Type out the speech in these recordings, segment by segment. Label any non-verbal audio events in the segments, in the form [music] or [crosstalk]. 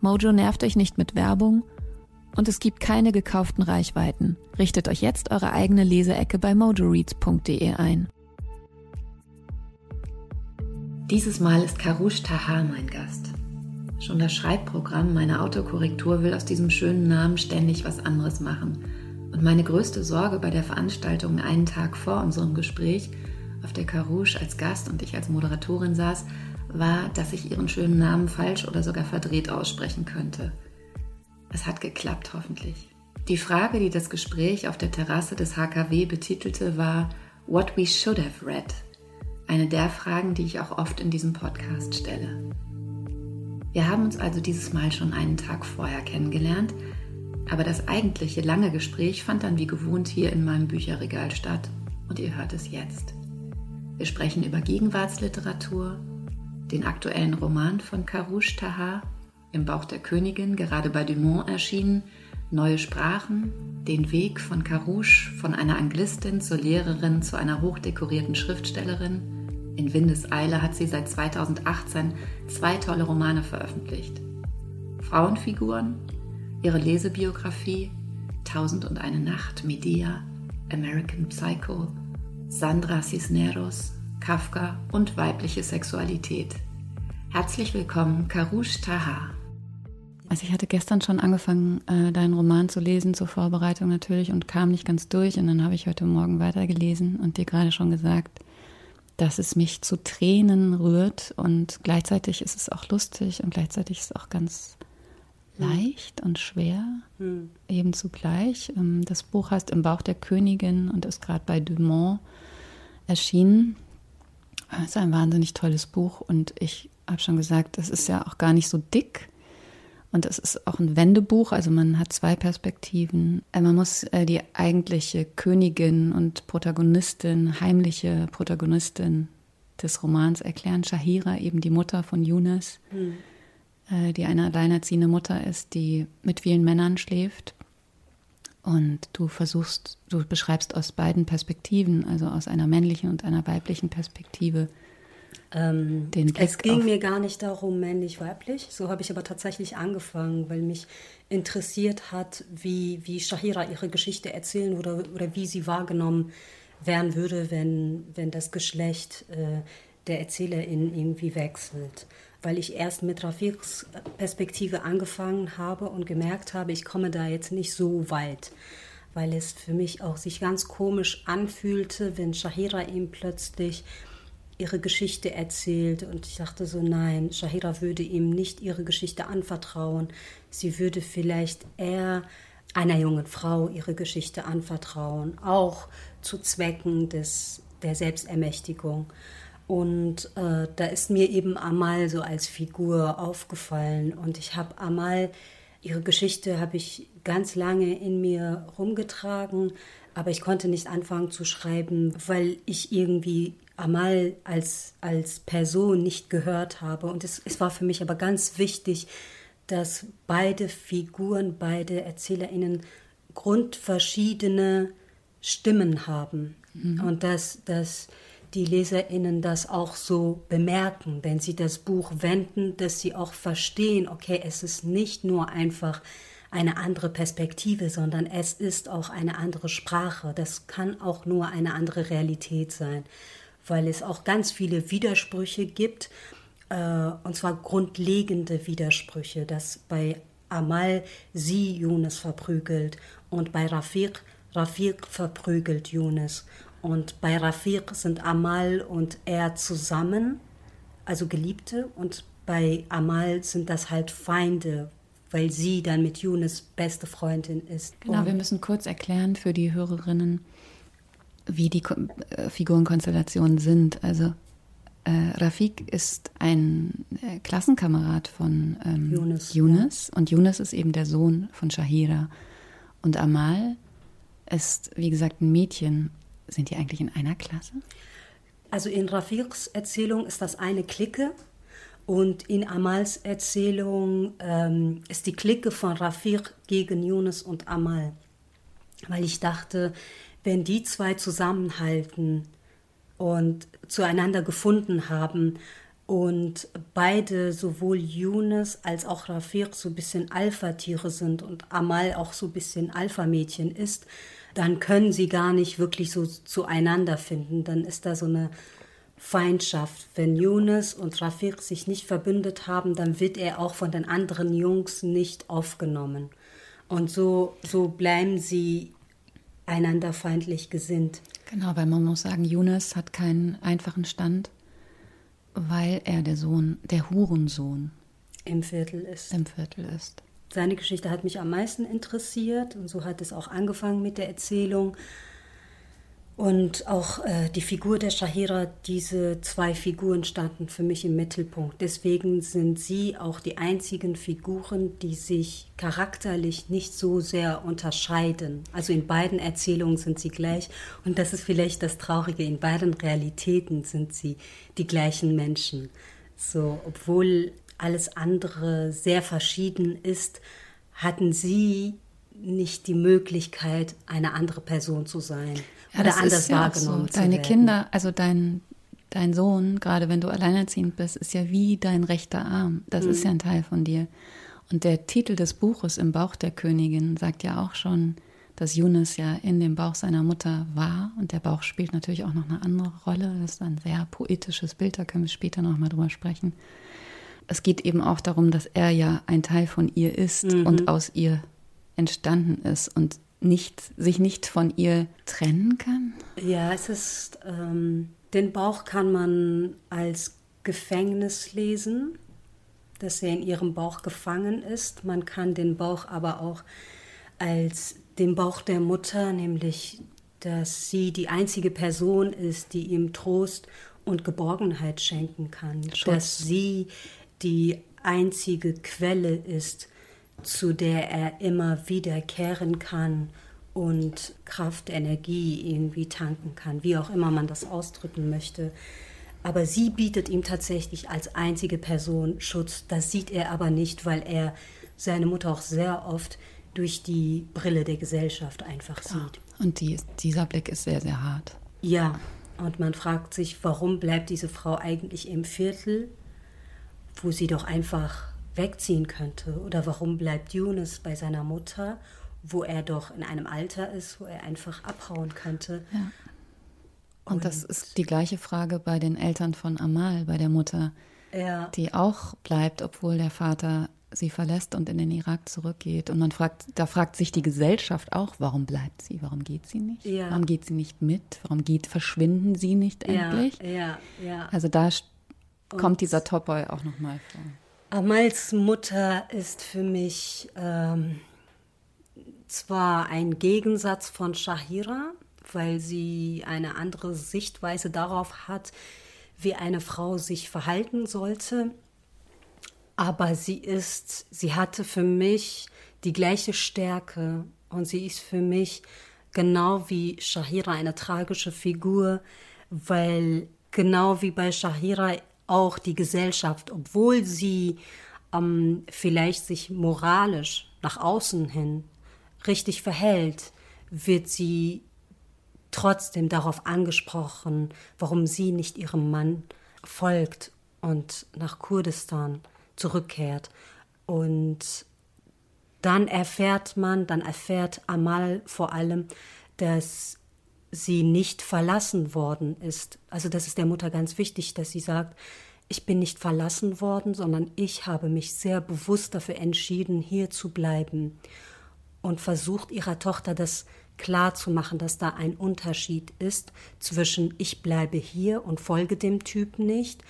Mojo nervt euch nicht mit Werbung und es gibt keine gekauften Reichweiten. Richtet euch jetzt eure eigene Leseecke bei mojoreads.de ein. Dieses Mal ist Karush Tahar mein Gast. Schon das Schreibprogramm meiner Autokorrektur will aus diesem schönen Namen ständig was anderes machen. Und meine größte Sorge bei der Veranstaltung einen Tag vor unserem Gespräch, auf der Karush als Gast und ich als Moderatorin saß, war, dass ich ihren schönen Namen falsch oder sogar verdreht aussprechen könnte. Es hat geklappt, hoffentlich. Die Frage, die das Gespräch auf der Terrasse des HKW betitelte, war What we should have read. Eine der Fragen, die ich auch oft in diesem Podcast stelle. Wir haben uns also dieses Mal schon einen Tag vorher kennengelernt, aber das eigentliche lange Gespräch fand dann wie gewohnt hier in meinem Bücherregal statt und ihr hört es jetzt. Wir sprechen über Gegenwartsliteratur, den aktuellen Roman von Karouche Taha, Im Bauch der Königin, gerade bei Dumont erschienen, Neue Sprachen, den Weg von Karouche von einer Anglistin zur Lehrerin zu einer hochdekorierten Schriftstellerin. In Windeseile hat sie seit 2018 zwei tolle Romane veröffentlicht. Frauenfiguren, ihre Lesebiografie, Tausend und eine Nacht, Medea, American Psycho, Sandra Cisneros, Kafka und weibliche Sexualität. Herzlich willkommen, Karush Taha. Also ich hatte gestern schon angefangen, äh, deinen Roman zu lesen, zur Vorbereitung natürlich, und kam nicht ganz durch. Und dann habe ich heute Morgen weitergelesen und dir gerade schon gesagt, dass es mich zu Tränen rührt. Und gleichzeitig ist es auch lustig und gleichzeitig ist es auch ganz hm. leicht und schwer, hm. eben zugleich. Ähm, das Buch heißt Im Bauch der Königin und ist gerade bei Dumont erschienen. Es ist ein wahnsinnig tolles Buch und ich habe schon gesagt, es ist ja auch gar nicht so dick. Und es ist auch ein Wendebuch, also man hat zwei Perspektiven. Äh, man muss äh, die eigentliche Königin und Protagonistin, heimliche Protagonistin des Romans erklären. Shahira, eben die Mutter von Yunus, mhm. die eine alleinerziehende Mutter ist, die mit vielen Männern schläft. Und du versuchst, du beschreibst aus beiden Perspektiven, also aus einer männlichen und einer weiblichen Perspektive. Ähm, den Blick es ging mir gar nicht darum, männlich-weiblich. So habe ich aber tatsächlich angefangen, weil mich interessiert hat, wie, wie Shahira ihre Geschichte erzählen oder, oder wie sie wahrgenommen werden würde, wenn, wenn das Geschlecht äh, der Erzählerin irgendwie wechselt weil ich erst mit Rafiks Perspektive angefangen habe und gemerkt habe, ich komme da jetzt nicht so weit, weil es für mich auch sich ganz komisch anfühlte, wenn Shahira ihm plötzlich ihre Geschichte erzählt und ich dachte so, nein, Shahira würde ihm nicht ihre Geschichte anvertrauen. Sie würde vielleicht eher einer jungen Frau ihre Geschichte anvertrauen, auch zu Zwecken des, der Selbstermächtigung. Und äh, da ist mir eben Amal so als Figur aufgefallen. Und ich habe Amal, ihre Geschichte habe ich ganz lange in mir rumgetragen, aber ich konnte nicht anfangen zu schreiben, weil ich irgendwie Amal als, als Person nicht gehört habe. Und es, es war für mich aber ganz wichtig, dass beide Figuren, beide ErzählerInnen grundverschiedene Stimmen haben. Mhm. Und dass, dass die LeserInnen das auch so bemerken, wenn sie das Buch wenden, dass sie auch verstehen, okay, es ist nicht nur einfach eine andere Perspektive, sondern es ist auch eine andere Sprache. Das kann auch nur eine andere Realität sein, weil es auch ganz viele Widersprüche gibt äh, und zwar grundlegende Widersprüche, dass bei Amal sie Yunus verprügelt und bei Rafiq Rafiq verprügelt Yunus. Und bei Rafiq sind Amal und er zusammen, also Geliebte, und bei Amal sind das halt Feinde, weil sie dann mit Yunus beste Freundin ist. Genau, wir müssen kurz erklären für die Hörerinnen, wie die äh, Figurenkonstellationen sind. Also äh, Rafik ist ein äh, Klassenkamerad von ähm, Yunus, Yunus ja. und Yunus ist eben der Sohn von Shahira. Und Amal ist, wie gesagt, ein Mädchen. Sind die eigentlich in einer Klasse? Also in Rafiks Erzählung ist das eine Clique und in Amals Erzählung ähm, ist die Clique von Rafik gegen Yunus und Amal. Weil ich dachte, wenn die zwei zusammenhalten und zueinander gefunden haben und beide, sowohl Yunus als auch Rafik, so ein bisschen Alpha-Tiere sind und Amal auch so ein bisschen Alpha-Mädchen ist, dann können sie gar nicht wirklich so zueinander finden. Dann ist da so eine Feindschaft. Wenn Yunus und Rafik sich nicht verbündet haben, dann wird er auch von den anderen Jungs nicht aufgenommen. Und so, so bleiben sie einander feindlich gesinnt. Genau, weil man muss sagen, Yunus hat keinen einfachen Stand weil er der Sohn, der Hurensohn im Viertel ist. Im Viertel ist. Seine Geschichte hat mich am meisten interessiert und so hat es auch angefangen mit der Erzählung. Und auch äh, die Figur der Shahira, diese zwei Figuren standen für mich im Mittelpunkt. Deswegen sind sie auch die einzigen Figuren, die sich charakterlich nicht so sehr unterscheiden. Also in beiden Erzählungen sind sie gleich. Und das ist vielleicht das Traurige, in beiden Realitäten sind sie die gleichen Menschen. So, obwohl alles andere sehr verschieden ist, hatten sie nicht die Möglichkeit, eine andere Person zu sein ja, oder anders ja wahrgenommen so. Deine. Kinder, also dein, dein Sohn, gerade wenn du alleinerziehend bist, ist ja wie dein rechter Arm. Das mhm. ist ja ein Teil von dir. Und der Titel des Buches Im Bauch der Königin sagt ja auch schon, dass Yunus ja in dem Bauch seiner Mutter war. Und der Bauch spielt natürlich auch noch eine andere Rolle. Das ist ein sehr poetisches Bild, da können wir später noch mal drüber sprechen. Es geht eben auch darum, dass er ja ein Teil von ihr ist mhm. und aus ihr entstanden ist. Und nicht, sich nicht von ihr trennen kann? Ja, es ist, ähm, den Bauch kann man als Gefängnis lesen, dass er in ihrem Bauch gefangen ist. Man kann den Bauch aber auch als den Bauch der Mutter, nämlich dass sie die einzige Person ist, die ihm Trost und Geborgenheit schenken kann, Schutz. dass sie die einzige Quelle ist, zu der er immer wiederkehren kann und Kraft, Energie irgendwie tanken kann, wie auch immer man das ausdrücken möchte. Aber sie bietet ihm tatsächlich als einzige Person Schutz. Das sieht er aber nicht, weil er seine Mutter auch sehr oft durch die Brille der Gesellschaft einfach sieht. Und die, dieser Blick ist sehr, sehr hart. Ja, und man fragt sich, warum bleibt diese Frau eigentlich im Viertel, wo sie doch einfach wegziehen könnte? Oder warum bleibt Yunus bei seiner Mutter, wo er doch in einem Alter ist, wo er einfach abhauen könnte? Ja. Und, Und das ist die gleiche Frage bei den Eltern von Amal, bei der Mutter, ja. die auch bleibt, obwohl der Vater sie verlässt und in den Irak zurückgeht. Und man fragt, da fragt sich die Gesellschaft auch, warum bleibt sie? Warum geht sie nicht? Ja. Warum geht sie nicht mit? Warum geht, verschwinden sie nicht endlich? Ja, ja. Also da kommt und dieser Topoi auch nochmal vor. Amals Mutter ist für mich ähm, zwar ein Gegensatz von Shahira, weil sie eine andere Sichtweise darauf hat, wie eine Frau sich verhalten sollte, aber sie ist, sie hatte für mich die gleiche Stärke und sie ist für mich genau wie Shahira eine tragische Figur, weil genau wie bei Shahira auch die Gesellschaft, obwohl sie ähm, vielleicht sich moralisch nach außen hin richtig verhält, wird sie trotzdem darauf angesprochen, warum sie nicht ihrem Mann folgt und nach Kurdistan zurückkehrt. Und dann erfährt man, dann erfährt Amal vor allem, dass sie nicht verlassen worden ist. Also das ist der Mutter ganz wichtig, dass sie sagt, ich bin nicht verlassen worden, sondern ich habe mich sehr bewusst dafür entschieden, hier zu bleiben und versucht ihrer Tochter das klar zu machen, dass da ein Unterschied ist zwischen ich bleibe hier und folge dem Typ nicht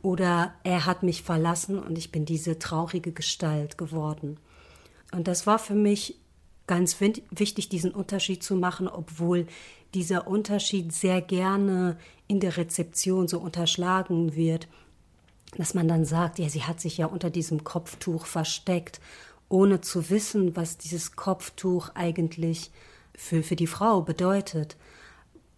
oder er hat mich verlassen und ich bin diese traurige Gestalt geworden. Und das war für mich ganz wichtig, diesen Unterschied zu machen, obwohl dieser Unterschied sehr gerne in der Rezeption so unterschlagen wird, dass man dann sagt, ja, sie hat sich ja unter diesem Kopftuch versteckt, ohne zu wissen, was dieses Kopftuch eigentlich für, für die Frau bedeutet.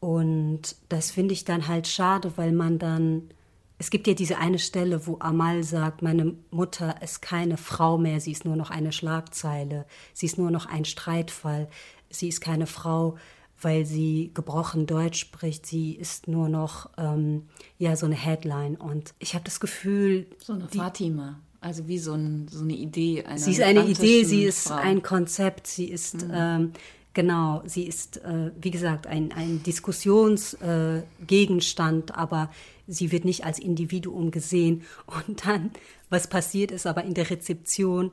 Und das finde ich dann halt schade, weil man dann, es gibt ja diese eine Stelle, wo Amal sagt, meine Mutter ist keine Frau mehr, sie ist nur noch eine Schlagzeile, sie ist nur noch ein Streitfall, sie ist keine Frau, weil sie gebrochen Deutsch spricht. Sie ist nur noch ähm, ja so eine Headline und ich habe das Gefühl, so eine die, Fatima. Also wie so, ein, so eine Idee. sie ist eine Idee, sie ist Frau. ein Konzept, sie ist mhm. ähm, genau, sie ist äh, wie gesagt ein, ein Diskussionsgegenstand, äh, aber sie wird nicht als Individuum gesehen. Und dann, was passiert ist, aber in der Rezeption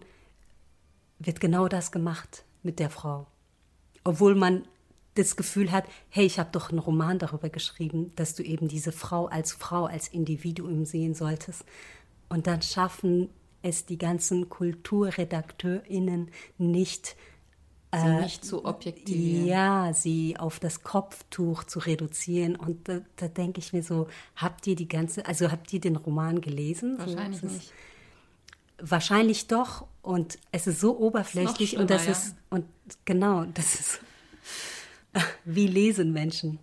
wird genau das gemacht mit der Frau. Obwohl man das Gefühl hat, hey, ich habe doch einen Roman darüber geschrieben, dass du eben diese Frau als Frau, als Individuum sehen solltest. Und dann schaffen es die ganzen KulturredakteurInnen nicht, sie äh, nicht zu objektivieren. Ja, sie auf das Kopftuch zu reduzieren. Und da, da denke ich mir so, habt ihr die ganze, also habt ihr den Roman gelesen? Wahrscheinlich so, nicht. Wahrscheinlich doch. Und es ist so oberflächlich und das ja. ist, und genau, das ist Wie lesen Menschen?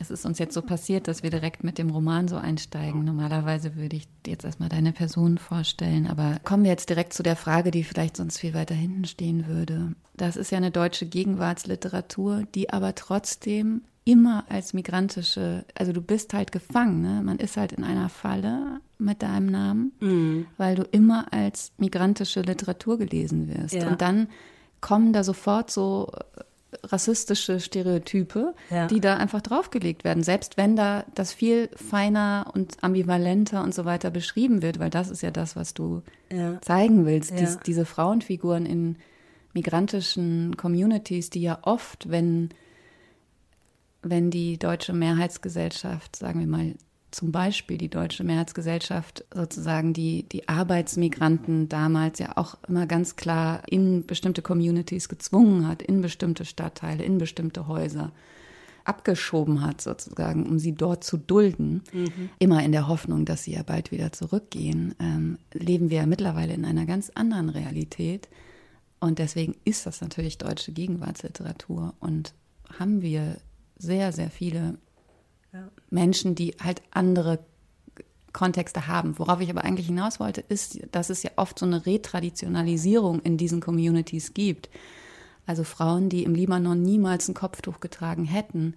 Es ist uns jetzt so passiert, dass wir direkt mit dem Roman so einsteigen. Normalerweise würde ich jetzt erstmal deine Person vorstellen, aber kommen wir jetzt direkt zu der Frage, die vielleicht sonst viel weiter hinten stehen würde. Das ist ja eine deutsche Gegenwartsliteratur, die aber trotzdem immer als migrantische, also du bist halt gefangen, ne? man ist halt in einer Falle mit deinem Namen, mhm. weil du immer als migrantische Literatur gelesen wirst. Ja. Und dann kommen da sofort so rassistische Stereotype, ja. die da einfach draufgelegt werden, selbst wenn da das viel feiner und ambivalenter und so weiter beschrieben wird, weil das ist ja das, was du ja. zeigen willst, ja. Dies, diese Frauenfiguren in migrantischen Communities, die ja oft, wenn wenn die deutsche Mehrheitsgesellschaft, sagen wir mal, zum Beispiel die Deutsche Mehrheitsgesellschaft sozusagen die, die Arbeitsmigranten damals ja auch immer ganz klar in bestimmte Communities gezwungen hat, in bestimmte Stadtteile, in bestimmte Häuser abgeschoben hat sozusagen, um sie dort zu dulden, mhm. immer in der Hoffnung, dass sie ja bald wieder zurückgehen, ähm, leben wir ja mittlerweile in einer ganz anderen Realität. Und deswegen ist das natürlich deutsche Gegenwartsliteratur und haben wir sehr, sehr viele ja. Menschen, die halt andere Kontexte haben. Worauf ich aber eigentlich hinaus wollte, ist, dass es ja oft so eine Retraditionalisierung in diesen Communities gibt. Also Frauen, die im Libanon niemals ein Kopftuch getragen hätten,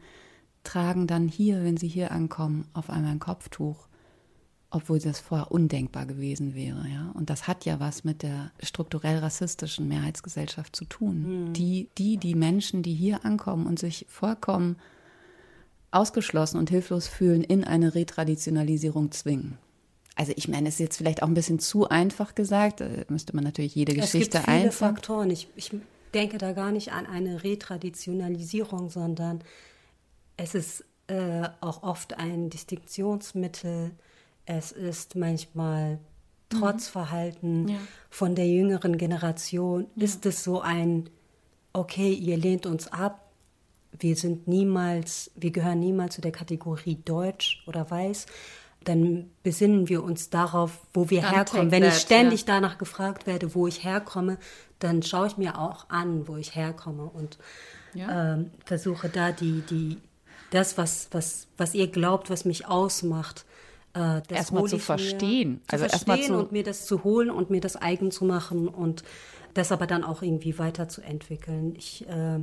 tragen dann hier, wenn sie hier ankommen, auf einmal ein Kopftuch, obwohl das vorher undenkbar gewesen wäre. Ja? Und das hat ja was mit der strukturell rassistischen Mehrheitsgesellschaft zu tun. Mhm. Die, die, die Menschen, die hier ankommen und sich vollkommen ausgeschlossen und hilflos fühlen, in eine Retraditionalisierung zwingen. Also ich meine, es ist jetzt vielleicht auch ein bisschen zu einfach gesagt, da müsste man natürlich jede Geschichte es gibt viele Faktoren. Ich, ich denke da gar nicht an eine Retraditionalisierung, sondern es ist äh, auch oft ein Distinktionsmittel. Es ist manchmal mhm. Trotzverhalten ja. von der jüngeren Generation. Ja. Ist es so ein, okay, ihr lehnt uns ab, wir sind niemals, wir gehören niemals zu der Kategorie Deutsch oder Weiß, dann besinnen wir uns darauf, wo wir dann herkommen. Wenn ich ständig ja. danach gefragt werde, wo ich herkomme, dann schaue ich mir auch an, wo ich herkomme und ja. ähm, versuche da die, die, das, was, was, was ihr glaubt, was mich ausmacht, äh, erstmal zu verstehen. Mir, also erstmal zu und mir das zu holen und mir das eigen zu machen und das aber dann auch irgendwie weiterzuentwickeln. Ich äh,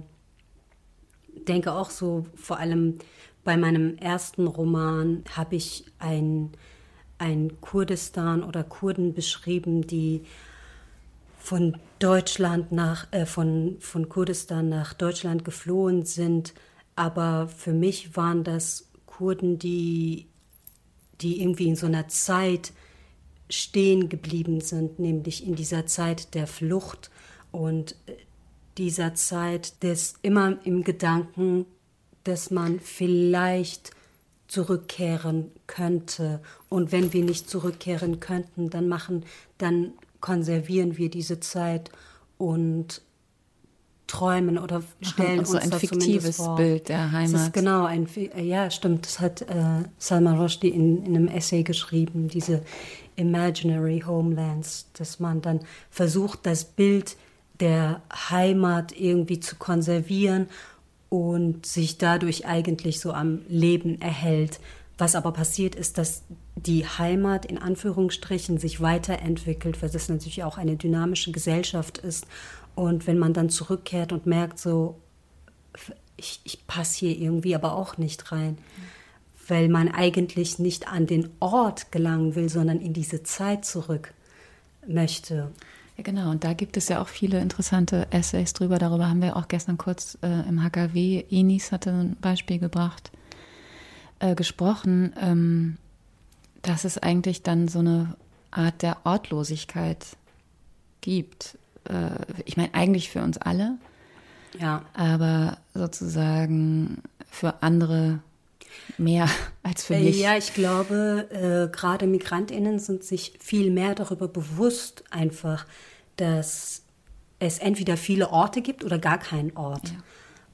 denke auch so, vor allem bei meinem ersten Roman habe ich ein, ein Kurdistan oder Kurden beschrieben, die von Deutschland nach, äh, von, von Kurdistan nach Deutschland geflohen sind. Aber für mich waren das Kurden, die, die irgendwie in so einer Zeit stehen geblieben sind, nämlich in dieser Zeit der Flucht und äh, dieser Zeit des immer im Gedanken, dass man vielleicht zurückkehren könnte. Und wenn wir nicht zurückkehren könnten, dann machen, dann konservieren wir diese Zeit und träumen oder stellen uns, uns so ein fiktives. Bild der Heimat. Genau ein ja stimmt. Das hat äh, Salman Rushdie in, in einem Essay geschrieben. Diese imaginary homelands, dass man dann versucht, das Bild der Heimat irgendwie zu konservieren und sich dadurch eigentlich so am Leben erhält. Was aber passiert ist, dass die Heimat in Anführungsstrichen sich weiterentwickelt, weil das natürlich auch eine dynamische Gesellschaft ist. Und wenn man dann zurückkehrt und merkt, so, ich, ich passe hier irgendwie aber auch nicht rein, weil man eigentlich nicht an den Ort gelangen will, sondern in diese Zeit zurück möchte. Ja, genau. Und da gibt es ja auch viele interessante Essays drüber. Darüber haben wir auch gestern kurz äh, im HKW, Enis hatte ein Beispiel gebracht, äh, gesprochen, ähm, dass es eigentlich dann so eine Art der Ortlosigkeit gibt. Äh, ich meine, eigentlich für uns alle. Ja. Aber sozusagen für andere mehr [laughs] als für mich. Ja, ich glaube, äh, gerade Migrantinnen sind sich viel mehr darüber bewusst, einfach, dass es entweder viele Orte gibt oder gar keinen Ort. Ja.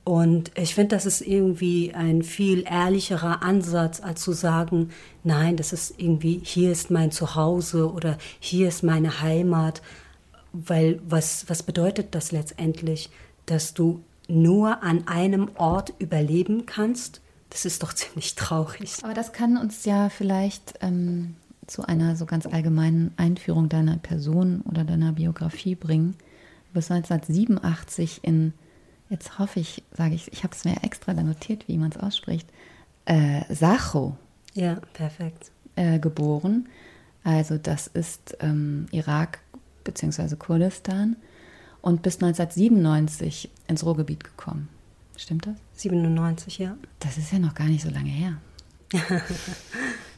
Und ich finde, das ist irgendwie ein viel ehrlicherer Ansatz, als zu sagen, nein, das ist irgendwie, hier ist mein Zuhause oder hier ist meine Heimat. Weil was, was bedeutet das letztendlich? Dass du nur an einem Ort überleben kannst? Das ist doch ziemlich traurig. Aber das kann uns ja vielleicht ähm, zu einer so ganz allgemeinen Einführung deiner Person oder deiner Biografie bringen. Du bist 1987 in, jetzt hoffe ich, sage ich, ich habe es mir extra da notiert, wie man es ausspricht, äh, Sacho. Ja, perfekt. Äh, geboren. Also das ist ähm, Irak bzw. Kurdistan und bis 1997 ins Ruhrgebiet gekommen. Stimmt das? 97, ja. Das ist ja noch gar nicht so lange her. [laughs]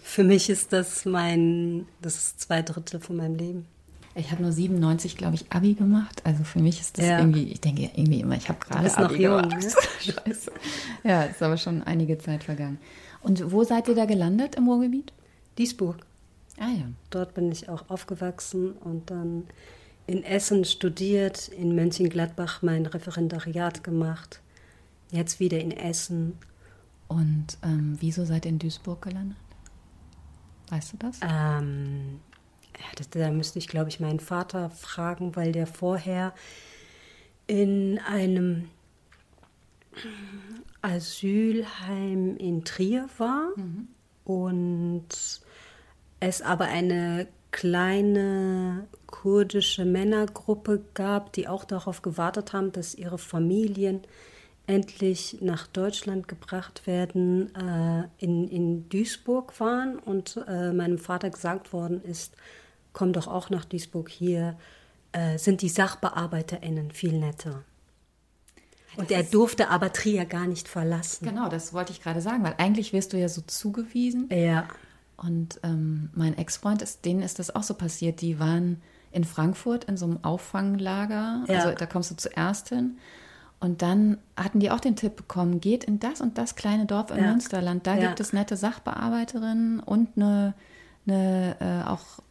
Für mich ist das mein, das ist zwei Drittel von meinem Leben. Ich habe nur 97, glaube ich, Abi gemacht. Also für mich ist das ja. irgendwie, ich denke irgendwie immer, ich habe gerade Abi jung, gemacht. Ne? [laughs] Scheiße. Ja, ist aber schon einige Zeit vergangen. Und wo seid ihr da gelandet im Ruhrgebiet? Duisburg. Ah ja. Dort bin ich auch aufgewachsen und dann in Essen studiert, in Mönchengladbach mein Referendariat gemacht, jetzt wieder in Essen. Und ähm, wieso seid ihr in Duisburg gelandet? Weißt du das? Ähm, ja, das, da müsste ich, glaube ich, meinen Vater fragen, weil der vorher in einem Asylheim in Trier war mhm. und es aber eine kleine kurdische Männergruppe gab, die auch darauf gewartet haben, dass ihre Familien endlich nach Deutschland gebracht werden, äh, in, in Duisburg waren und äh, meinem Vater gesagt worden ist, komm doch auch nach Duisburg, hier äh, sind die SachbearbeiterInnen viel netter. Und er durfte aber Trier gar nicht verlassen. Genau, das wollte ich gerade sagen, weil eigentlich wirst du ja so zugewiesen. Ja. Und ähm, mein Ex-Freund, ist, denen ist das auch so passiert. Die waren in Frankfurt in so einem Auffanglager. Ja. Also da kommst du zuerst hin. Und dann hatten die auch den Tipp bekommen, geht in das und das kleine Dorf im ja. Münsterland. Da ja. gibt es nette Sachbearbeiterinnen und eine, eine äh, auch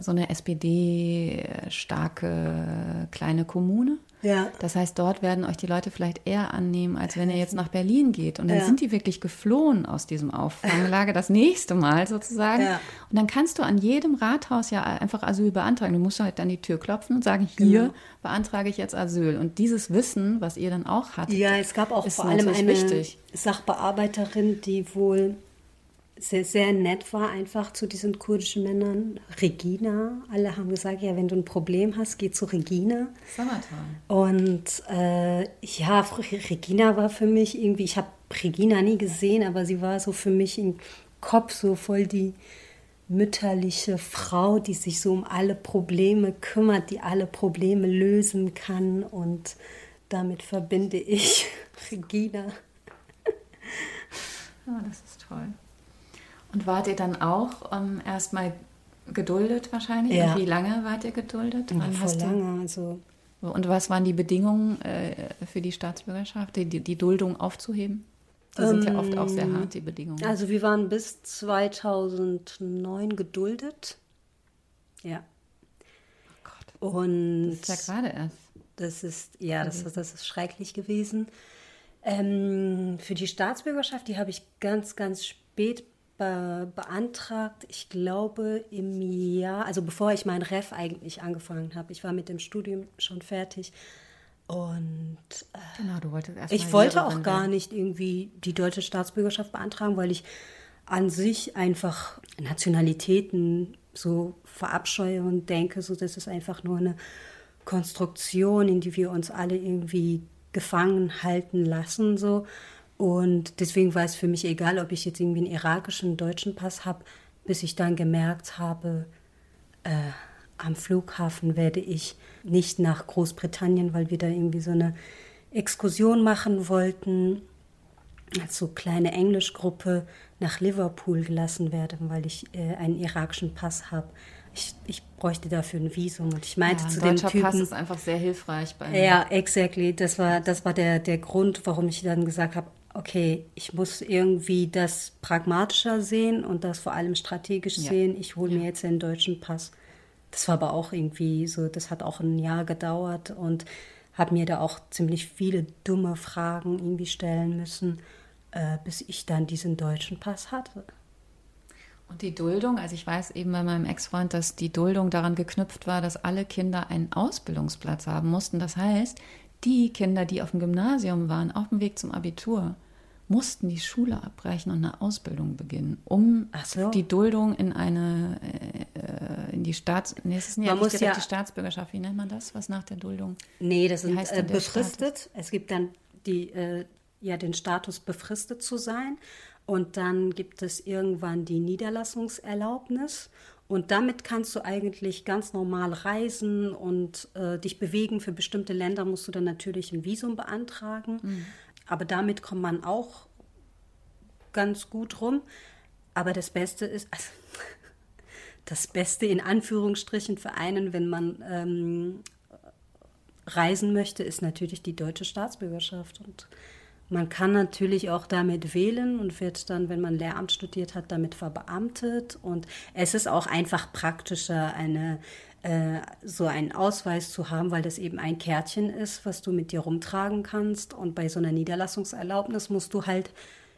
so eine SPD-starke kleine Kommune. Ja. Das heißt, dort werden euch die Leute vielleicht eher annehmen, als wenn ihr jetzt nach Berlin geht. Und dann ja. sind die wirklich geflohen aus diesem Auffanglager das nächste Mal sozusagen. Ja. Und dann kannst du an jedem Rathaus ja einfach Asyl beantragen. Du musst halt dann die Tür klopfen und sagen, hier genau. beantrage ich jetzt Asyl. Und dieses Wissen, was ihr dann auch hattet, ja, es gab auch vor allem eine wichtig. Sachbearbeiterin, die wohl sehr, sehr nett war einfach zu diesen kurdischen Männern. Regina, alle haben gesagt, ja, wenn du ein Problem hast, geh zu Regina. Summertime. Und äh, ja, Regina war für mich irgendwie, ich habe Regina nie gesehen, aber sie war so für mich im Kopf so voll die mütterliche Frau, die sich so um alle Probleme kümmert, die alle Probleme lösen kann. Und damit verbinde ich [laughs] Regina. Oh, das ist toll. Und wart ihr dann auch ähm, erstmal geduldet wahrscheinlich? Ja. Und wie lange wart ihr geduldet? Ja, voll lange. Also und was waren die Bedingungen äh, für die Staatsbürgerschaft, die, die Duldung aufzuheben? Die ähm, sind ja oft auch sehr hart, die Bedingungen. Also wir waren bis 2009 geduldet. Ja. Oh Gott. Und das ist ja gerade erst. Das ist, ja, das, das ist schrecklich gewesen. Ähm, für die Staatsbürgerschaft, die habe ich ganz, ganz spät be beantragt, ich glaube im Jahr, also bevor ich mein Ref eigentlich angefangen habe. Ich war mit dem Studium schon fertig. Und äh, genau, du wolltest erst ich wollte auch gar werden. nicht irgendwie die deutsche Staatsbürgerschaft beantragen, weil ich an sich einfach Nationalitäten so verabscheue und denke, so das ist einfach nur eine Konstruktion, in die wir uns alle irgendwie gefangen halten lassen so und deswegen war es für mich egal, ob ich jetzt irgendwie einen irakischen, deutschen Pass habe, bis ich dann gemerkt habe, äh, am Flughafen werde ich nicht nach Großbritannien, weil wir da irgendwie so eine Exkursion machen wollten, als so kleine Englischgruppe nach Liverpool gelassen werden, weil ich äh, einen irakischen Pass habe. Ich, ich, bräuchte dafür ein Visum und ich meinte ja, zu dem Typen. Pass ist einfach sehr hilfreich bei mir. Ja, exactly. Das war, das war der, der Grund, warum ich dann gesagt habe, okay, ich muss irgendwie das pragmatischer sehen und das vor allem strategisch ja. sehen. Ich hole mir jetzt den deutschen Pass. Das war aber auch irgendwie so, das hat auch ein Jahr gedauert und habe mir da auch ziemlich viele dumme Fragen irgendwie stellen müssen, äh, bis ich dann diesen deutschen Pass hatte. Und die Duldung, also ich weiß eben bei meinem Ex-Freund, dass die Duldung daran geknüpft war, dass alle Kinder einen Ausbildungsplatz haben mussten. Das heißt, die Kinder, die auf dem Gymnasium waren, auf dem Weg zum Abitur, mussten die Schule abbrechen und eine Ausbildung beginnen, um so. die Duldung in eine äh, in die Staats nee, es ist ja nicht ja, die Staatsbürgerschaft, wie nennt man das, was nach der Duldung? Nee, das ist äh, befristet. Status? Es gibt dann die äh, ja den Status befristet zu sein und dann gibt es irgendwann die Niederlassungserlaubnis und damit kannst du eigentlich ganz normal reisen und äh, dich bewegen. Für bestimmte Länder musst du dann natürlich ein Visum beantragen. Mhm. Aber damit kommt man auch ganz gut rum. Aber das Beste ist, also, [laughs] das Beste in Anführungsstrichen für einen, wenn man ähm, reisen möchte, ist natürlich die deutsche Staatsbürgerschaft. Und man kann natürlich auch damit wählen und wird dann, wenn man Lehramt studiert hat, damit verbeamtet. Und es ist auch einfach praktischer, eine äh, so einen Ausweis zu haben, weil das eben ein Kärtchen ist, was du mit dir rumtragen kannst. Und bei so einer Niederlassungserlaubnis musst du halt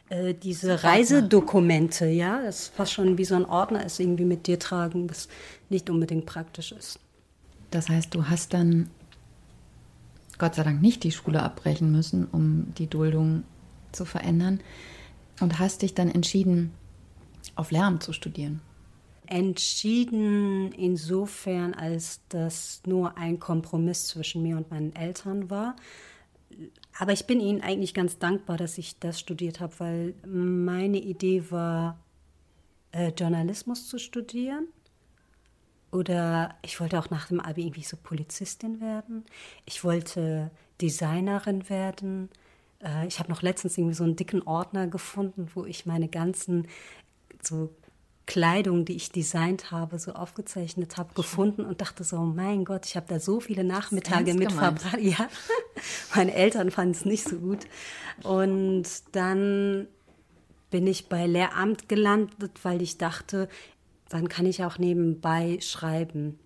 äh, diese Reisedokumente, ja, das ist fast schon wie so ein Ordner ist, irgendwie mit dir tragen, was nicht unbedingt praktisch ist. Das heißt, du hast dann Gott sei Dank nicht die Schule abbrechen müssen, um die Duldung zu verändern und hast dich dann entschieden, auf Lehramt zu studieren entschieden insofern, als das nur ein Kompromiss zwischen mir und meinen Eltern war. Aber ich bin ihnen eigentlich ganz dankbar, dass ich das studiert habe, weil meine Idee war, äh, Journalismus zu studieren. Oder ich wollte auch nach dem Abi irgendwie so Polizistin werden. Ich wollte Designerin werden. Äh, ich habe noch letztens irgendwie so einen dicken Ordner gefunden, wo ich meine ganzen so Kleidung, die ich designt habe, so aufgezeichnet habe, gefunden und dachte so, mein Gott, ich habe da so viele Nachmittage mit verbracht. [laughs] Ja, meine Eltern fanden es nicht so gut. Und dann bin ich bei Lehramt gelandet, weil ich dachte, dann kann ich auch nebenbei schreiben.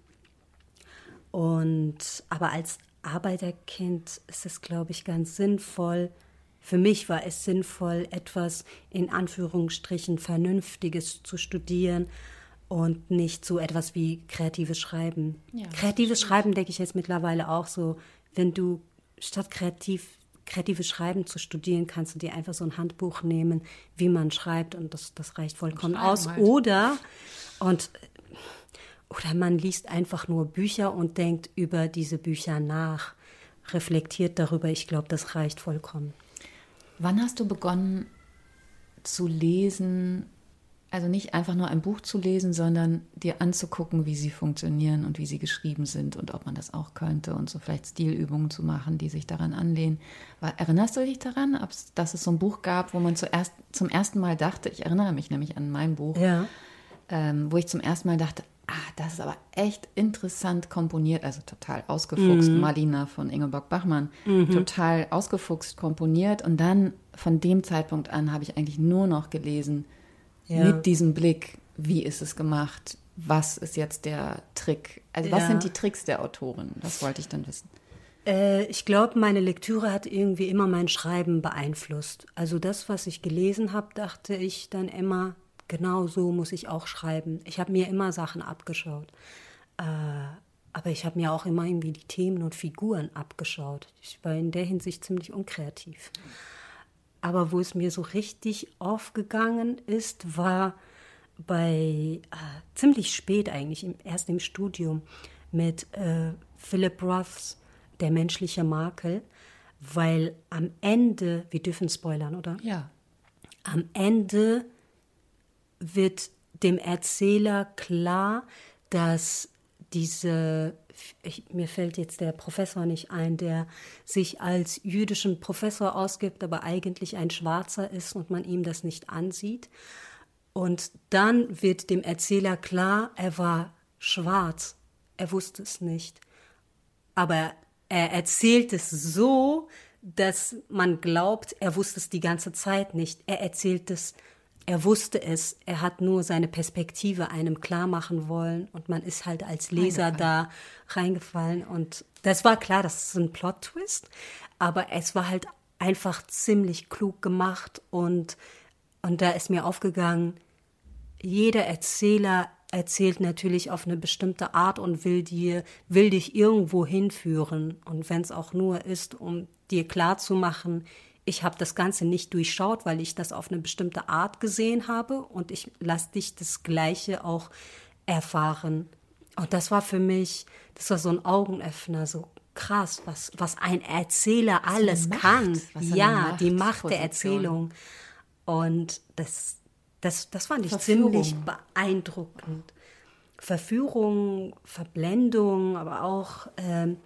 Und aber als Arbeiterkind ist es, glaube ich, ganz sinnvoll, für mich war es sinnvoll, etwas in Anführungsstrichen Vernünftiges zu studieren und nicht so etwas wie kreatives Schreiben. Ja, kreatives Schreiben denke ich jetzt mittlerweile auch so, wenn du statt kreativ kreatives Schreiben zu studieren, kannst du dir einfach so ein Handbuch nehmen, wie man schreibt und das, das reicht vollkommen aus. Halt. Oder und oder man liest einfach nur Bücher und denkt über diese Bücher nach, reflektiert darüber. Ich glaube, das reicht vollkommen. Wann hast du begonnen zu lesen Also nicht einfach nur ein Buch zu lesen, sondern dir anzugucken, wie sie funktionieren und wie sie geschrieben sind und ob man das auch könnte und so vielleicht Stilübungen zu machen, die sich daran anlehnen. Erinnerst du dich daran, dass es so ein Buch gab, wo man zuerst, zum ersten Mal dachte, ich erinnere mich nämlich an mein Buch, ja. Ähm, wo ich zum ersten Mal dachte, ah, das ist aber echt interessant komponiert, also total ausgefuchst, mhm. Marlina von Ingeborg Bachmann, mhm. total ausgefuchst komponiert und dann von dem Zeitpunkt an habe ich eigentlich nur noch gelesen, ja. mit diesem Blick, wie ist es gemacht, was ist jetzt der Trick, also was ja. sind die Tricks der Autorin, das wollte ich dann wissen. Äh, ich glaube, meine Lektüre hat irgendwie immer mein Schreiben beeinflusst. Also das, was ich gelesen habe, dachte ich dann immer, genau so muss ich auch schreiben. Ich habe mir immer Sachen abgeschaut. Äh, aber ich habe mir auch immer irgendwie die Themen und Figuren abgeschaut. Ich war in der Hinsicht ziemlich unkreativ. Aber wo es mir so richtig aufgegangen ist, war bei äh, ziemlich spät eigentlich, im, erst im Studium, mit äh, Philip Roths Der menschliche Makel, weil am Ende, wir dürfen spoilern, oder? Ja. Am Ende wird dem Erzähler klar, dass diese ich, mir fällt jetzt der Professor nicht ein, der sich als jüdischen Professor ausgibt, aber eigentlich ein Schwarzer ist und man ihm das nicht ansieht. Und dann wird dem Erzähler klar, er war schwarz. Er wusste es nicht. Aber er erzählt es so, dass man glaubt, er wusste es die ganze Zeit nicht. Er erzählt es er wusste es, er hat nur seine Perspektive einem klar machen wollen und man ist halt als Leser da reingefallen und das war klar, das ist ein Plot-Twist, aber es war halt einfach ziemlich klug gemacht und, und da ist mir aufgegangen, jeder Erzähler erzählt natürlich auf eine bestimmte Art und will dir, will dich irgendwo hinführen und wenn es auch nur ist, um dir klarzumachen, ich habe das Ganze nicht durchschaut, weil ich das auf eine bestimmte Art gesehen habe und ich lasse dich das Gleiche auch erfahren. Und das war für mich, das war so ein Augenöffner, so krass, was, was ein Erzähler was alles Macht, kann. Ja, die Macht der Erzählung. Und das, das, das fand ich Verführung. ziemlich beeindruckend. Verführung, Verblendung, aber auch ähm,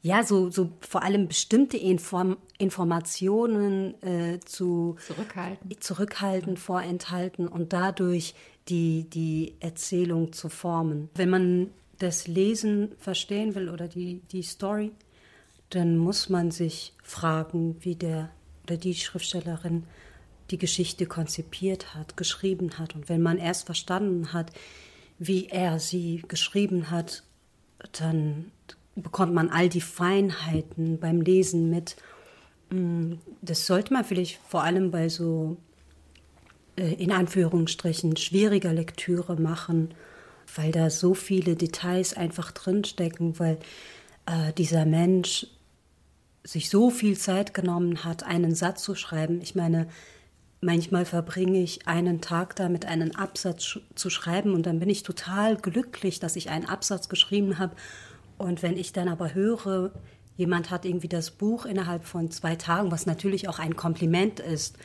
ja, so, so vor allem bestimmte Inform Informationen äh, zu zurückhalten. zurückhalten, vorenthalten und dadurch die, die Erzählung zu formen. Wenn man das Lesen verstehen will oder die, die Story, dann muss man sich fragen, wie der oder die Schriftstellerin die Geschichte konzipiert hat, geschrieben hat. Und wenn man erst verstanden hat, wie er sie geschrieben hat, dann bekommt man all die Feinheiten beim Lesen mit. Mm, das sollte man vielleicht vor allem bei so äh, in Anführungsstrichen schwieriger Lektüre machen, weil da so viele Details einfach drinstecken, weil äh, dieser Mensch sich so viel Zeit genommen hat, einen Satz zu schreiben. Ich meine, manchmal verbringe ich einen Tag damit, einen Absatz zu schreiben und dann bin ich total glücklich, dass ich einen Absatz geschrieben habe und wenn ich dann aber höre, jemand hat irgendwie das Buch innerhalb von zwei Tagen, was natürlich auch ein Kompliment ist,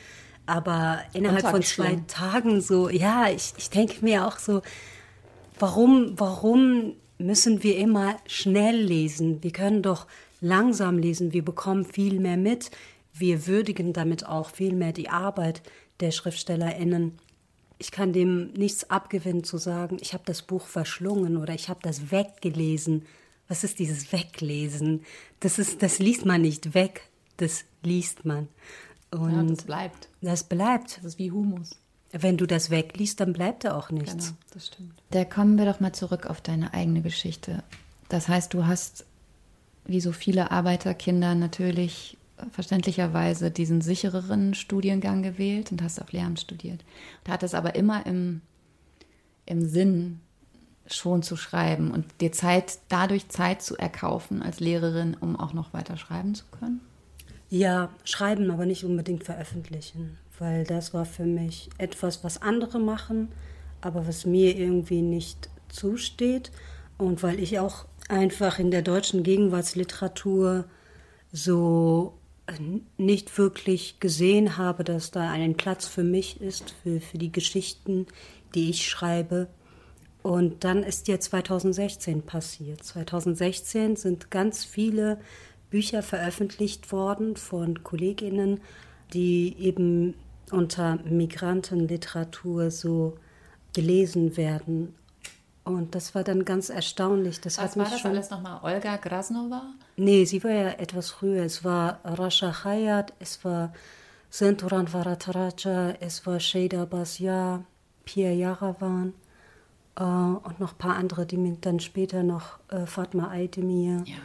aber innerhalb von zwei Tagen so, ja, ich, ich denke mir auch so, warum, warum müssen wir immer schnell lesen? Wir können doch langsam lesen, wir bekommen viel mehr mit, wir würdigen damit auch viel mehr die Arbeit der SchriftstellerInnen. Ich kann dem nichts abgewinnen zu sagen, ich habe das Buch verschlungen oder ich habe das weggelesen was ist dieses Weglesen? Das, ist, das liest man nicht weg, das liest man. Und ja, das bleibt. Das bleibt. Das ist wie Humus. Wenn du das wegliest, dann bleibt da auch nichts. Genau, das stimmt. Da kommen wir doch mal zurück auf deine eigene Geschichte. Das heißt, du hast, wie so viele Arbeiterkinder, natürlich verständlicherweise diesen sichereren Studiengang gewählt und hast auf Lehramt studiert. Du hattest aber immer im, im Sinn, schon zu schreiben und dir Zeit, dadurch Zeit zu erkaufen als Lehrerin, um auch noch weiter schreiben zu können? Ja, schreiben, aber nicht unbedingt veröffentlichen, weil das war für mich etwas, was andere machen, aber was mir irgendwie nicht zusteht und weil ich auch einfach in der deutschen Gegenwartsliteratur so nicht wirklich gesehen habe, dass da ein Platz für mich ist, für, für die Geschichten, die ich schreibe. Und dann ist ja 2016 passiert. 2016 sind ganz viele Bücher veröffentlicht worden von Kolleginnen, die eben unter Migrantenliteratur so gelesen werden. Und das war dann ganz erstaunlich. Das Was hat war mich das schon alles nochmal? Olga Grasnova? Nee, sie war ja etwas früher. Es war Rasha Hayat, es war Senturan Varataraja, es war Sheda Basya, Pierre Yaravan äh, und noch ein paar andere, die mir dann später noch äh, Fatma Aydemir. Ja.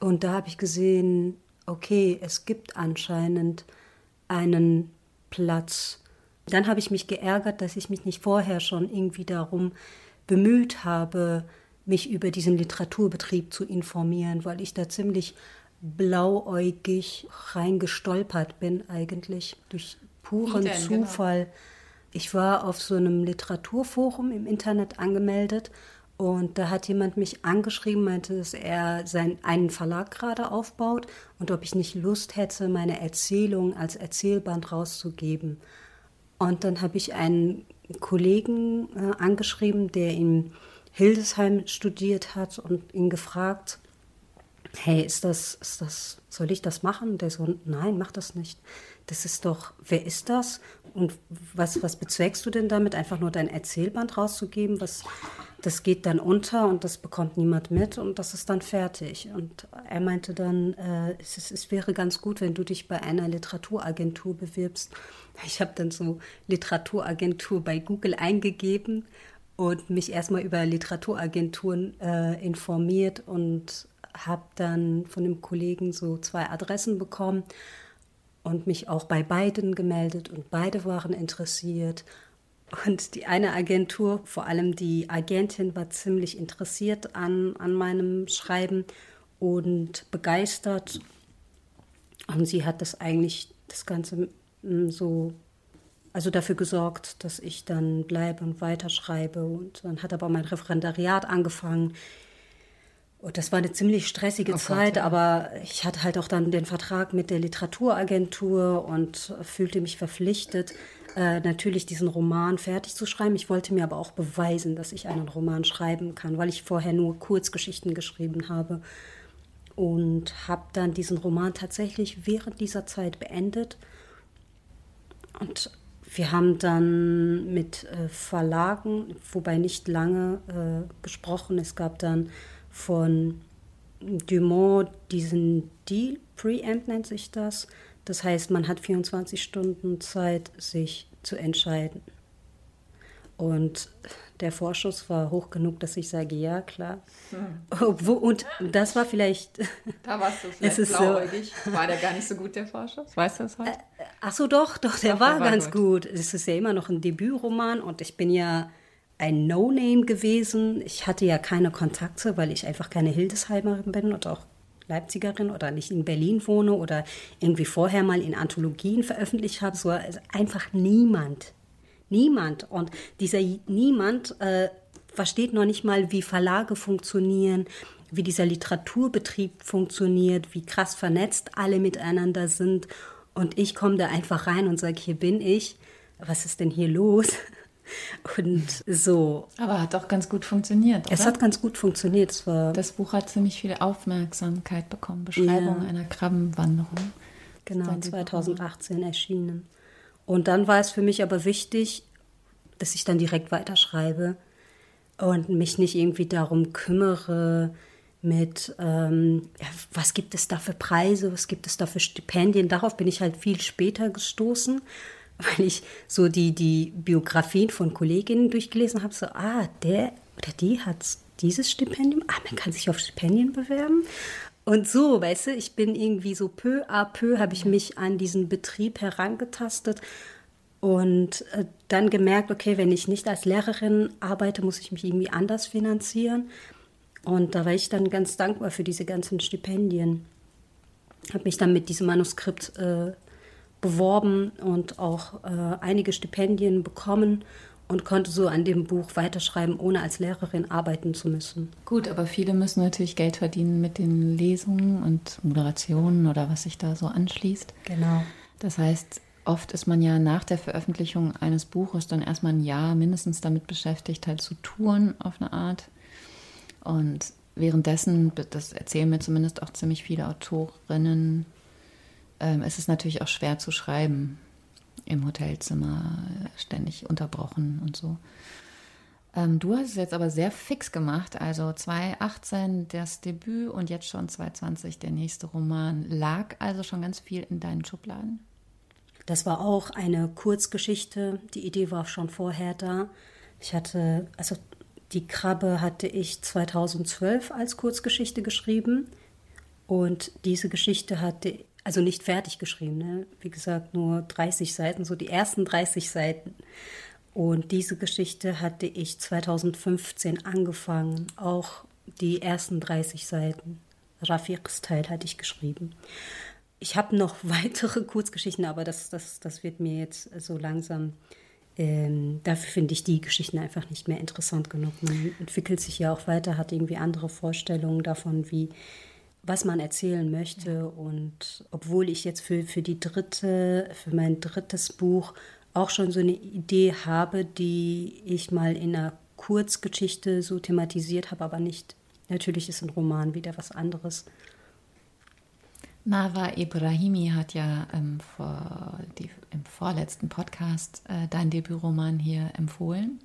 Und da habe ich gesehen, okay, es gibt anscheinend einen Platz. Dann habe ich mich geärgert, dass ich mich nicht vorher schon irgendwie darum bemüht habe, mich über diesen Literaturbetrieb zu informieren, weil ich da ziemlich blauäugig reingestolpert bin eigentlich durch puren denn, genau? Ich war auf so einem Literaturforum im Internet angemeldet und da hat jemand mich angeschrieben, meinte, dass er seinen, einen Verlag gerade aufbaut und ob ich nicht Lust hätte, meine Erzählung als Erzählband rauszugeben. Und dann habe ich einen Kollegen äh, angeschrieben, der in Hildesheim studiert hat und ihn gefragt, hey, ist das, ist das, soll ich das machen? Und der so, nein, mach das nicht. Das ist doch, wer ist das? Und was, was bezweckst du denn damit, einfach nur dein Erzählband rauszugeben? Was, das geht dann unter und das bekommt niemand mit und das ist dann fertig. Und er meinte dann, äh, es, ist, es wäre ganz gut, wenn du dich bei einer Literaturagentur bewirbst. Ich habe dann so Literaturagentur bei Google eingegeben und mich erstmal über Literaturagenturen äh, informiert und habe dann von dem Kollegen so zwei Adressen bekommen und mich auch bei beiden gemeldet und beide waren interessiert. Und die eine Agentur, vor allem die Agentin, war ziemlich interessiert an, an meinem Schreiben und begeistert. Und sie hat das eigentlich, das Ganze mm, so, also dafür gesorgt, dass ich dann bleibe und weiterschreibe. Und dann hat aber mein Referendariat angefangen. Und das war eine ziemlich stressige Oh Gott, Zeit, ja. aber ich hatte halt auch dann den Vertrag mit der Literaturagentur und fühlte mich verpflichtet, äh, natürlich diesen Roman fertig zu schreiben. Ich wollte mir aber auch beweisen, dass ich einen Roman schreiben kann, weil ich vorher nur Kurzgeschichten geschrieben habe. Und habe dann diesen Roman tatsächlich während dieser Zeit beendet. Und wir haben dann mit äh, Verlagen, wobei nicht lange, äh, gesprochen. Es gab dann von Dumont diesen Deal, Preamp nennt sich das. Das heißt, man hat 24 Stunden Zeit, sich zu entscheiden. Und der Vorschuss war hoch genug, dass ich sage, ja, klar. [laughs] Obwohl- Und das war vielleicht, [laughs] Da warst du [laughs] Es vielleicht ist so- blauäugig. War der gar nicht so gut, der Vorschuss? Weißt du das heute? ach so, doch, doch, der Doch, war, der war ganz gut. gut. Es ist ja immer noch ein Debütroman und ich bin ja ein No-Name gewesen. Ich hatte ja keine Kontakte, weil ich einfach keine Hildesheimerin bin und auch Leipzigerin oder nicht in Berlin wohne oder irgendwie vorher mal in Anthologien veröffentlicht habe. So also einfach niemand. Niemand. Und dieser Niemand äh, versteht noch nicht mal, wie Verlage funktionieren, wie dieser Literaturbetrieb funktioniert, wie krass vernetzt alle miteinander sind. Und ich komme da einfach rein und sage, hier bin ich. Was ist denn hier los? Und so. Aber hat doch ganz gut funktioniert, oder? Es hat ganz gut funktioniert. Es war das Buch hat ziemlich viel Aufmerksamkeit bekommen. Beschreibung Ja. einer Krabbenwanderung. Genau, Dein Debütroman. 2018 erschienen. Und dann war es für mich aber wichtig, dass ich dann direkt weiterschreibe und mich nicht irgendwie darum kümmere mit, ähm, ja, was gibt es da für Preise, was gibt es da für Stipendien. Darauf bin ich halt viel später gestoßen, weil ich so die, die Biografien von Kolleginnen durchgelesen habe. So, ah, der oder die hat dieses Stipendium. Ah, man kann sich auf Stipendien bewerben. Und so, weißt du, ich bin irgendwie so peu à peu habe ich mich an diesen Betrieb herangetastet und äh, dann gemerkt, okay, wenn ich nicht als Lehrerin arbeite, muss ich mich irgendwie anders finanzieren. Und da war ich dann ganz dankbar für diese ganzen Stipendien. Habe mich dann mit diesem Manuskript äh, beworben und auch äh, einige Stipendien bekommen und konnte so an dem Buch weiterschreiben, ohne als Lehrerin arbeiten zu müssen. Gut, aber viele müssen natürlich Geld verdienen mit den Lesungen und Moderationen oder was sich da so anschließt. Genau. Das heißt, oft ist man ja nach der Veröffentlichung eines Buches dann erstmal ein Jahr mindestens damit beschäftigt, halt zu touren auf eine Art. Und währenddessen, das erzählen mir zumindest auch ziemlich viele Autorinnen, ähm, ist es natürlich auch schwer zu schreiben im Hotelzimmer, ständig unterbrochen und so. Ähm, du hast es jetzt aber sehr fix gemacht, also 2018 das Debüt und jetzt schon 2020 der nächste Roman. Lag also schon ganz viel in deinen Schubladen? Das war auch eine Kurzgeschichte. Die Idee war schon vorher da. Ich hatte, also die Krabbe hatte ich 2012 als Kurzgeschichte geschrieben und diese Geschichte hatte also nicht fertig geschrieben, ne? wie gesagt, nur 30 Seiten, so die ersten 30 Seiten. Und diese Geschichte hatte ich 2015 angefangen, auch die ersten 30 Seiten. Rafiqs Teil hatte ich geschrieben. Ich habe noch [laughs] weitere Kurzgeschichten, aber das, das, das wird mir jetzt so langsam, ähm, dafür finde ich die Geschichten einfach nicht mehr interessant genug. Man entwickelt sich ja auch weiter, hat irgendwie andere Vorstellungen davon, wie, was man erzählen möchte. Und obwohl ich jetzt für, für die dritte, für mein drittes Buch auch schon so eine Idee habe, die ich mal in einer Kurzgeschichte so thematisiert habe, aber nicht. Natürlich ist ein Roman wieder was anderes. Nava Ibrahimi hat ja ähm, vor, die, im vorletzten Podcast äh, dein Debütroman hier empfohlen.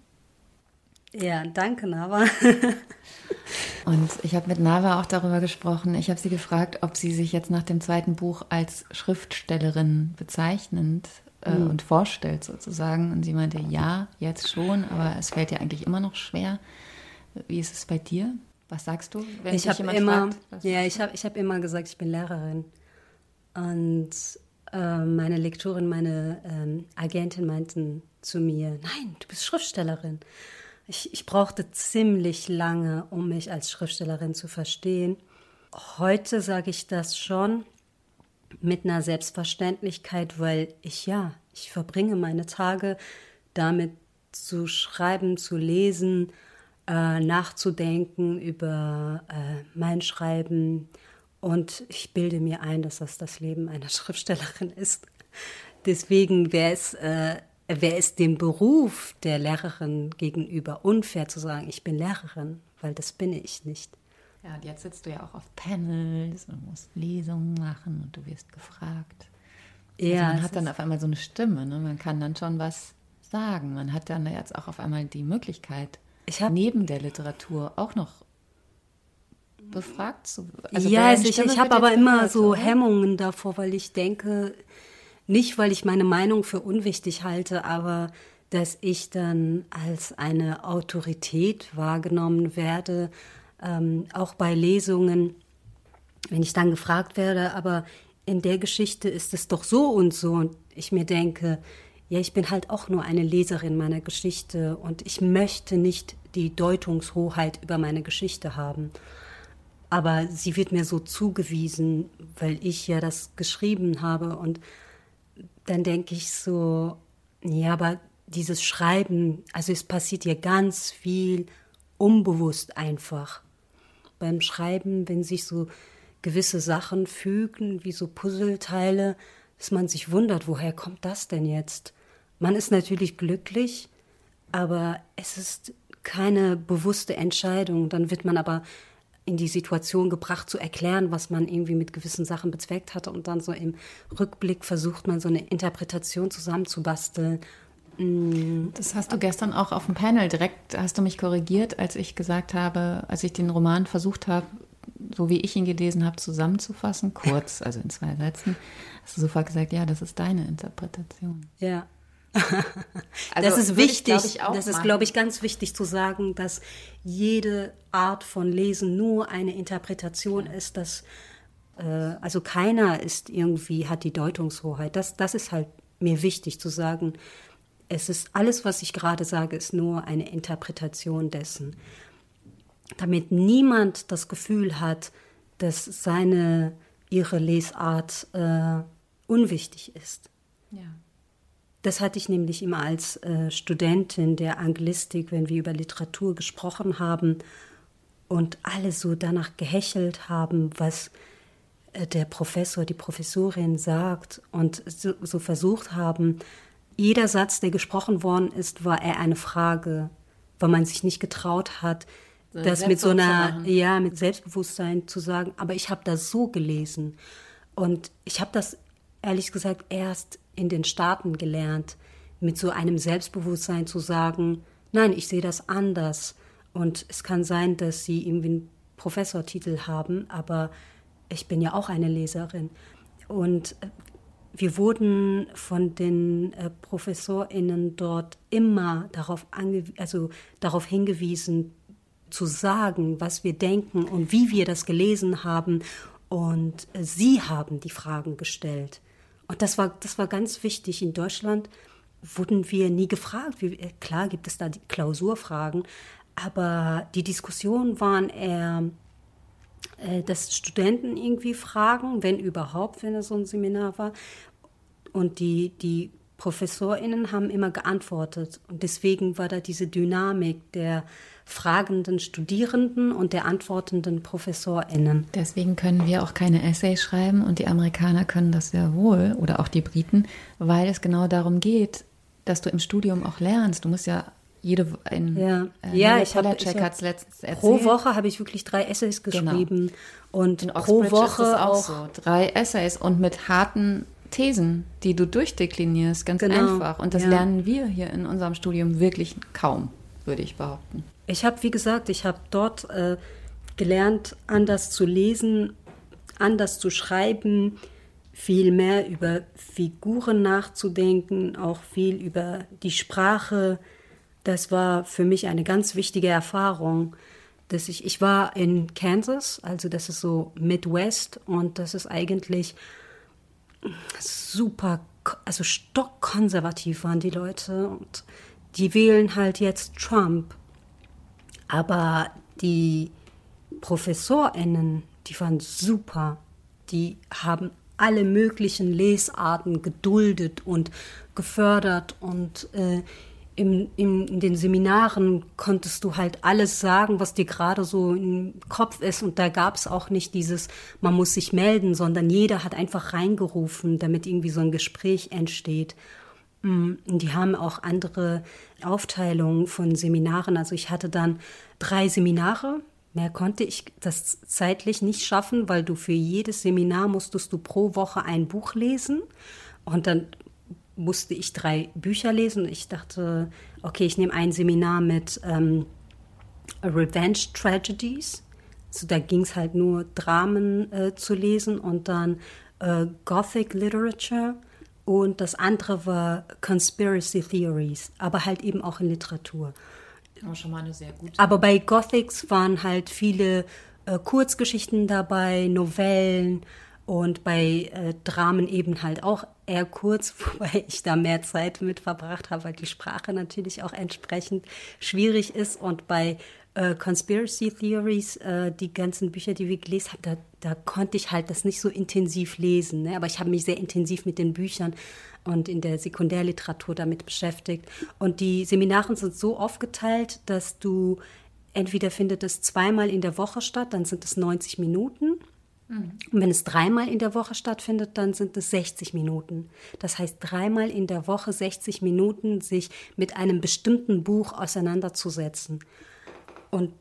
Ja, danke, Nava. [laughs] Und ich habe mit Nava auch darüber gesprochen. Ich habe sie gefragt, ob sie sich jetzt nach dem zweiten Buch als Schriftstellerin bezeichnend äh, mhm. und vorstellt sozusagen. Und sie meinte, ja, jetzt schon, aber es fällt ihr eigentlich immer noch schwer. Wie ist es bei dir? Was sagst du, wenn ich habe immer, fragt, ja, ich habe ich hab immer gesagt, ich bin Lehrerin. Und äh, meine Lektorin, meine ähm, Agentin meinten zu mir, nein, du bist Schriftstellerin. Ich, ich brauchte ziemlich lange, um mich als Schriftstellerin zu verstehen. Heute sage ich das schon mit einer Selbstverständlichkeit, weil ich ja, ich verbringe meine Tage damit zu schreiben, zu lesen, äh, nachzudenken über äh, mein Schreiben. Und ich bilde mir ein, dass das das Leben einer [laughs] Schriftstellerin ist. Deswegen wäre es äh, wäre es dem Beruf der Lehrerin gegenüber unfair zu sagen, ich bin Lehrerin, weil das bin ich nicht. Ja, und jetzt sitzt du ja auch auf Panels und musst Lesungen machen und du wirst gefragt. Also ja, man hat dann auf einmal so eine Stimme, ne? man kann dann schon was sagen. Man hat dann jetzt auch auf einmal die Möglichkeit, neben der Literatur auch noch befragt zu also Ja, also ich, ich habe aber immer so Hemmungen davor, weil ich denke, nicht, weil ich meine Meinung für unwichtig halte, aber dass ich dann als eine Autorität wahrgenommen werde, ähm, auch bei Lesungen, wenn ich dann gefragt werde, aber in der Geschichte ist es doch so und so. Und ich mir denke, ja, ich bin halt auch nur eine Leserin meiner Geschichte und ich möchte nicht die Deutungshoheit über meine Geschichte haben. Aber sie wird mir so zugewiesen, weil ich ja das geschrieben habe und dann denke ich so, ja, aber dieses Schreiben, also es passiert ja ganz viel unbewusst einfach. Beim Schreiben, wenn sich so gewisse Sachen fügen, wie so Puzzleteile, dass man sich wundert, woher kommt das denn jetzt? Man ist natürlich glücklich, aber es ist keine bewusste Entscheidung. Dann wird man aber in die Situation gebracht, zu erklären, was man irgendwie mit gewissen Sachen bezweckt hatte. Und dann so im Rückblick versucht man so eine Interpretation zusammenzubasteln. Mm. Das hast du gestern auch auf dem Panel direkt, hast du mich korrigiert, als ich gesagt habe, als ich den Roman versucht habe, so wie ich ihn gelesen habe, zusammenzufassen, kurz, [laughs] also in zwei Sätzen, hast du sofort gesagt, ja, das ist deine Interpretation. Ja, [laughs] also das ist wichtig. Ich, ich, das ist, glaube ich, ganz wichtig zu sagen, dass jede Art von Lesen nur eine Interpretation ja. ist, dass äh, also keiner ist irgendwie hat die Deutungshoheit. Das, das ist halt mir wichtig zu sagen. Es ist alles, was ich gerade sage, ist nur eine Interpretation dessen, damit niemand das Gefühl hat, dass seine ihre Lesart äh, unwichtig ist. Ja. Das hatte ich nämlich immer als äh, Studentin der Anglistik, wenn wir über Literatur gesprochen haben und alle so danach gehechelt haben, was äh, der Professor, die Professorin sagt und so, so, versucht haben, jeder Satz, der gesprochen worden ist, war eher eine Frage, weil man sich nicht getraut hat, so das mit so einer, ja, mit Selbstbewusstsein zu sagen, aber ich habe das so gelesen. Und ich habe das ehrlich gesagt erst in den Staaten gelernt, mit so einem Selbstbewusstsein zu sagen, nein, ich sehe das anders. Und es kann sein, dass sie irgendwie einen Professortitel haben, aber ich bin ja auch eine Leserin. Und äh, wir wurden von den äh, ProfessorInnen dort immer darauf, also darauf hingewiesen, zu sagen, was wir denken und wie wir das gelesen haben. Und äh, sie haben die Fragen gestellt. Und das war, das war ganz wichtig. In Deutschland wurden wir nie gefragt. Wie, äh, klar gibt es da die Klausurfragen, aber die Diskussionen waren eher äh, dass Studenten irgendwie fragen, wenn überhaupt, wenn es so ein Seminar war. Und die, die ProfessorInnen haben immer geantwortet. Und deswegen war da diese Dynamik der fragenden Studierenden und der antwortenden ProfessorInnen. Deswegen können wir auch keine Essays schreiben und die Amerikaner können das sehr wohl oder auch die Briten, weil es genau darum geht, dass du im Studium auch lernst. Du musst ja jede ein ja, äh, ja ich habe hab, letztens erzählt. Pro Woche habe ich wirklich drei Essays genau. geschrieben genau. und In pro Woche auch, auch, so drei Essays und mit harten Thesen, die du durchdeklinierst, ganz genau. einfach. Und das ja. lernen wir hier in unserem Studium wirklich kaum, würde ich behaupten. Ich habe, wie gesagt, ich habe dort äh, gelernt, anders zu lesen, anders zu schreiben, viel mehr über Figuren nachzudenken, auch viel über die Sprache das war für mich eine ganz wichtige Erfahrung, dass ich, ich war in Kansas, also das ist so Midwest und das ist eigentlich super, also stockkonservativ waren die Leute und die wählen halt jetzt Trump. Aber die ProfessorInnen, die waren super. Die haben alle möglichen Lesarten geduldet und gefördert und äh, im, im, in den Seminaren konntest du halt alles sagen, was dir gerade so im Kopf ist. Und da gab es auch nicht dieses, man muss sich melden, sondern jeder hat einfach reingerufen, damit irgendwie so ein Gespräch entsteht. Mm, die haben auch andere Aufteilungen von Seminaren. Also ich hatte dann drei Seminare. Mehr konnte ich das zeitlich nicht schaffen, weil du für jedes Seminar musstest du pro Woche ein Buch lesen. Und dann musste ich drei Bücher lesen. Ich dachte, okay, ich nehme ein Seminar mit ähm, Revenge Tragedies. So, da ging es halt nur Dramen äh, zu lesen und dann äh, Gothic Literature und das andere war Conspiracy Theories, aber halt eben auch in Literatur. Oh, schon mal eine sehr gute. Aber bei Gothics waren halt viele äh, Kurzgeschichten dabei, Novellen, und bei äh, Dramen eben halt auch eher kurz, [laughs] wobei ich da mehr Zeit mit verbracht habe, weil die Sprache natürlich auch entsprechend schwierig ist. Und bei äh, Conspiracy Theories, äh, die ganzen Bücher, die wir gelesen haben, da, da konnte ich halt das nicht so intensiv lesen. Ne? Aber ich habe mich sehr intensiv mit den Büchern und in der Sekundärliteratur damit beschäftigt. Und die Seminare sind so aufgeteilt, dass du entweder findet es zweimal in der Woche statt, dann sind es 90 Minuten und wenn es dreimal in der Woche stattfindet, dann sind es 60 Minuten. Das heißt, dreimal in der Woche 60 Minuten sich mit einem bestimmten Buch auseinanderzusetzen. Und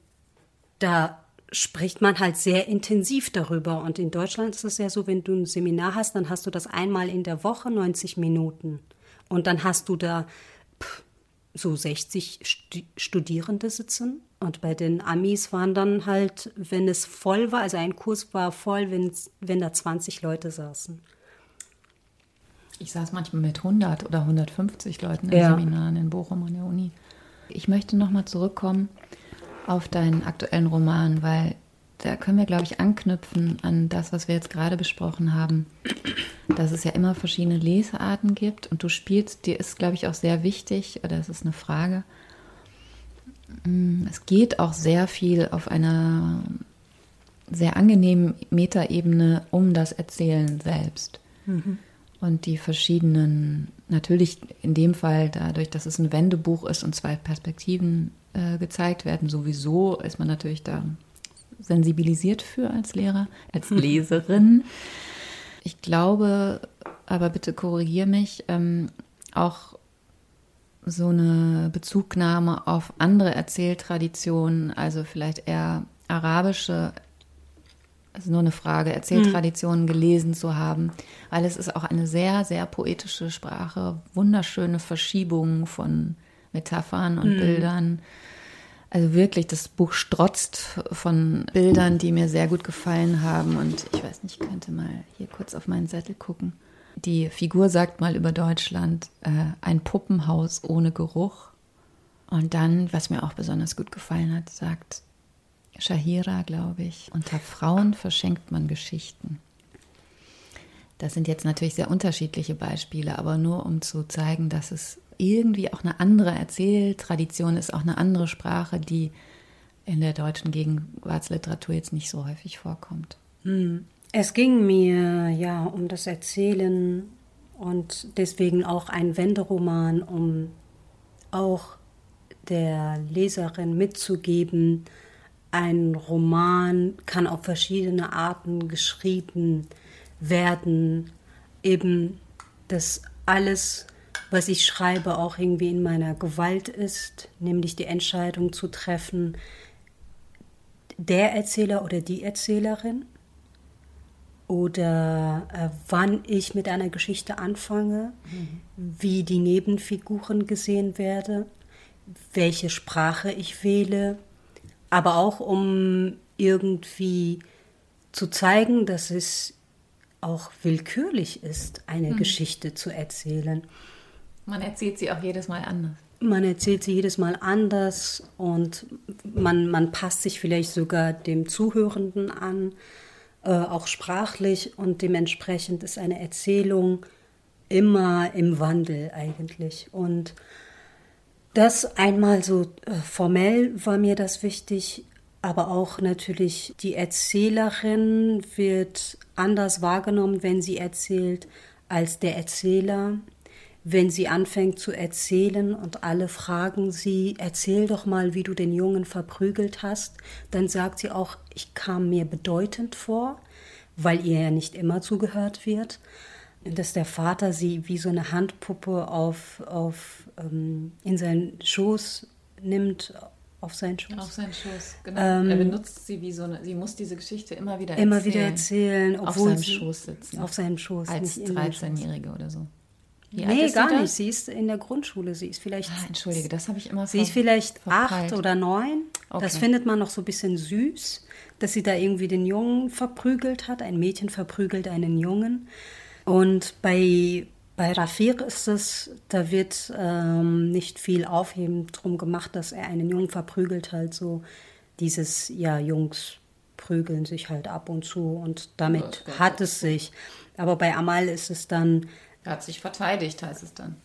da spricht man halt sehr intensiv darüber. Und in Deutschland ist es ja so, wenn du ein Seminar hast, dann hast du das einmal in der Woche 90 Minuten. Und dann hast du da so 60 Studierende sitzen und bei den Amis waren dann halt, wenn es voll war, also ein Kurs war voll, wenn da 20 Leute saßen. Ich saß manchmal mit 100 oder 150 Leuten in ja. Seminaren in Bochum an der Uni. Ich möchte nochmal zurückkommen auf deinen aktuellen Roman, weil da können wir, glaube ich, anknüpfen an das, was wir jetzt gerade besprochen haben, dass es ja immer verschiedene Lesearten gibt und du spielst, dir ist, glaube ich, auch sehr wichtig, oder es ist eine Frage, Mm, es geht auch sehr viel auf einer sehr angenehmen Metaebene um das Erzählen selbst. Mhm. und die verschiedenen, natürlich in dem Fall dadurch, dass es ein Wendebuch ist und zwei Perspektiven äh, gezeigt werden, sowieso ist man natürlich da sensibilisiert für als Lehrer, als [laughs] Leserin. Ich glaube, aber bitte korrigier mich, ähm, auch so eine Bezugnahme auf andere Erzähltraditionen, also vielleicht eher arabische also nur eine Frage, Erzähltraditionen gelesen zu haben, weil es ist auch eine sehr, sehr poetische Sprache, wunderschöne Verschiebungen von Metaphern und mhm. Bildern. Also wirklich, das Buch strotzt von Bildern, die mir sehr gut gefallen haben. Und ich weiß nicht, ich könnte mal hier kurz auf meinen Zettel gucken. Die Figur sagt mal über Deutschland, äh, ein Puppenhaus ohne Geruch. Und dann, was mir auch besonders gut gefallen hat, sagt Shahira, glaube ich. Unter Frauen verschenkt man Geschichten. Das sind jetzt natürlich sehr unterschiedliche Beispiele, aber nur um zu zeigen, dass es irgendwie auch eine andere Erzähltradition ist, auch eine andere Sprache, die in der deutschen Gegenwartsliteratur jetzt nicht so häufig vorkommt. Hm. Es ging mir ja um das Erzählen und deswegen auch ein Wenderoman, um auch der Leserin mitzugeben, ein Roman kann auf verschiedene Arten geschrieben werden. Eben, dass alles, was ich schreibe, auch irgendwie in meiner Gewalt ist, nämlich die Entscheidung zu treffen, der Erzähler oder die Erzählerin oder äh, wann ich mit einer Geschichte anfange, mhm. wie die Nebenfiguren gesehen werden, welche Sprache ich wähle, aber auch um irgendwie zu zeigen, dass es auch willkürlich ist, eine mhm. Geschichte zu erzählen. Man erzählt sie auch jedes Mal anders. Man erzählt sie jedes Mal anders und man, man passt sich vielleicht sogar dem Zuhörenden an, äh, auch sprachlich und dementsprechend ist eine Erzählung immer im Wandel eigentlich. Und das einmal so äh, formell war mir das wichtig, aber auch natürlich die Erzählerin wird anders wahrgenommen, wenn sie erzählt, als der Erzähler. Wenn sie anfängt zu erzählen und alle fragen sie, erzähl doch mal, wie du den Jungen verprügelt hast, dann sagt sie auch, ich kam mir bedeutend vor, weil ihr ja nicht immer zugehört wird dass der Vater sie wie so eine Handpuppe auf, auf, ähm, in seinen Schoß nimmt, auf seinen Schoß. Auf seinen Schoß, genau. Ähm, er benutzt sie wie so eine, sie muss diese Geschichte immer wieder erzählen. Immer wieder erzählen, obwohl auf seinem Schoß sitzen. Auf seinem Schoß. Als 13-Jährige oder so. Wie nee, gar nicht. Sie ist in der Grundschule. Sie ist vielleicht. Ah, entschuldige, das habe ich immer Sie ist vielleicht verpeilt. acht oder neun. Okay. Das findet man noch so ein bisschen süß, dass sie da irgendwie den Jungen verprügelt hat. Ein Mädchen verprügelt einen Jungen. Und bei, bei Rafir ist es, da wird ähm, nicht viel Aufheben drum gemacht, dass er einen Jungen verprügelt halt so dieses, ja, Jungs prügeln sich halt ab und zu und damit ja, hat es sich. Aber bei Amal ist es dann. Er hat sich verteidigt, heißt es dann.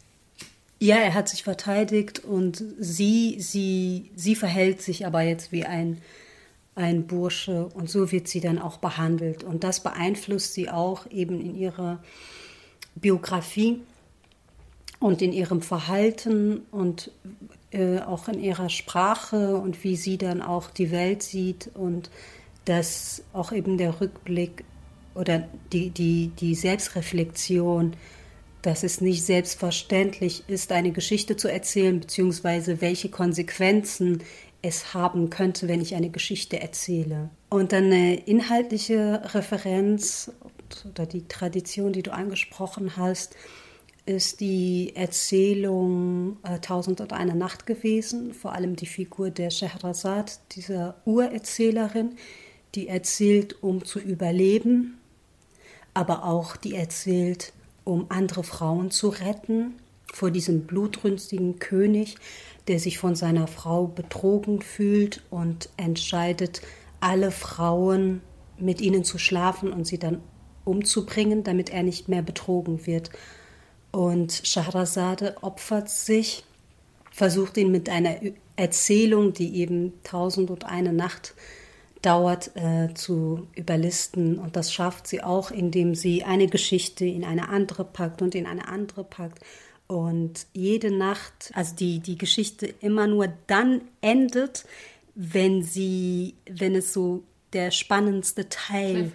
Ja, er hat sich verteidigt und sie, sie, sie verhält sich aber jetzt wie ein ein Bursche und so wird sie dann auch behandelt. Und das beeinflusst sie auch eben in ihrer Biografie und in ihrem Verhalten und äh, auch in ihrer Sprache und wie sie dann auch die Welt sieht und dass auch eben der Rückblick oder die, die, die Selbstreflexion, dass es nicht selbstverständlich ist, eine Geschichte zu erzählen, beziehungsweise welche Konsequenzen es haben könnte, wenn ich eine Geschichte erzähle. Und dann eine inhaltliche Referenz oder die Tradition, die du angesprochen hast, ist die Erzählung äh, Tausend und eine Nacht gewesen, vor allem die Figur der Scheherazade, dieser Urerzählerin, die erzählt, um zu überleben, aber auch die erzählt, um andere Frauen zu retten vor diesem blutrünstigen König, der sich von seiner Frau betrogen fühlt und entscheidet, alle Frauen mit ihnen zu schlafen und sie dann umzubringen, damit er nicht mehr betrogen wird. Und Shahrazade opfert sich, versucht ihn mit einer Erzählung, die eben Tausend und eine Nacht dauert äh, zu überlisten. Und das schafft sie auch, indem sie eine Geschichte in eine andere packt und in eine andere packt. Und jede Nacht, also die, die Geschichte immer nur dann endet, wenn sie, wenn es so der spannendste Teil,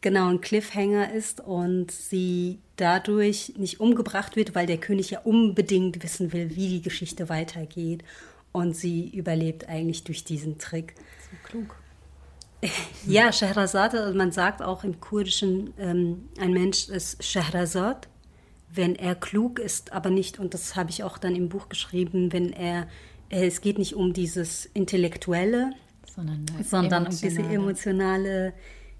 genau ein Cliffhanger ist und sie dadurch nicht umgebracht wird, weil der König ja unbedingt wissen will, wie die Geschichte weitergeht. Und sie überlebt eigentlich durch diesen Trick. So klug. [laughs] Ja, Shahrazad, man sagt auch im Kurdischen, ähm, ein Mensch ist Shahrazad, wenn er klug ist, aber nicht, und das habe ich auch dann im Buch geschrieben, wenn er, äh, es geht nicht um dieses Intellektuelle, sondern, sondern um diese emotionale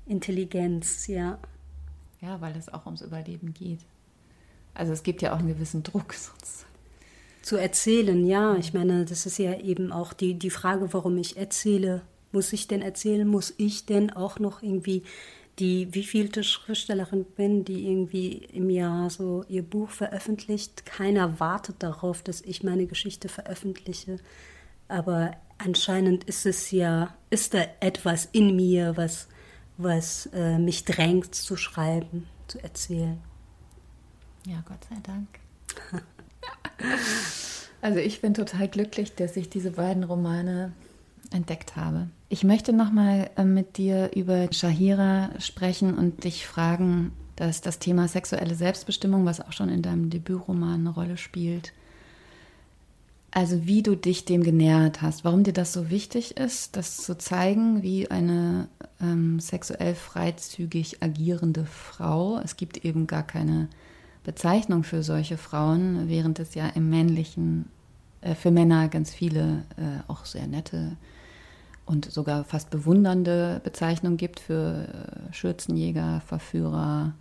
Intelligenz, ja. Ja, weil es auch ums Überleben geht. Also es gibt ja auch einen gewissen Druck sonst. Zu erzählen, ja. Ich meine, das ist ja eben auch die, die Frage, warum ich erzähle. Muss ich denn erzählen? Muss ich denn auch noch irgendwie die wievielte Schriftstellerin bin, die irgendwie im Jahr so ihr Buch veröffentlicht. Keiner wartet darauf, dass ich meine Geschichte veröffentliche. Aber anscheinend ist es ja, ist da etwas in mir, was, was äh, mich drängt zu schreiben, zu erzählen. Ja, Gott sei Dank. [laughs] also ich bin total glücklich, dass ich diese beiden Romane entdeckt habe. Ich möchte nochmal äh, mit dir über Shahira sprechen und dich fragen, dass das Thema sexuelle Selbstbestimmung, was auch schon in deinem Debütroman eine Rolle spielt, also wie du dich dem genähert hast, warum dir das so wichtig ist, das zu zeigen, wie eine ähm, sexuell freizügig agierende Frau. Es gibt eben gar keine Bezeichnung für solche Frauen, während es ja im männlichen, äh, für Männer ganz viele äh, auch sehr nette und sogar fast bewundernde Bezeichnung gibt für äh, Schürzenjäger, Verführer,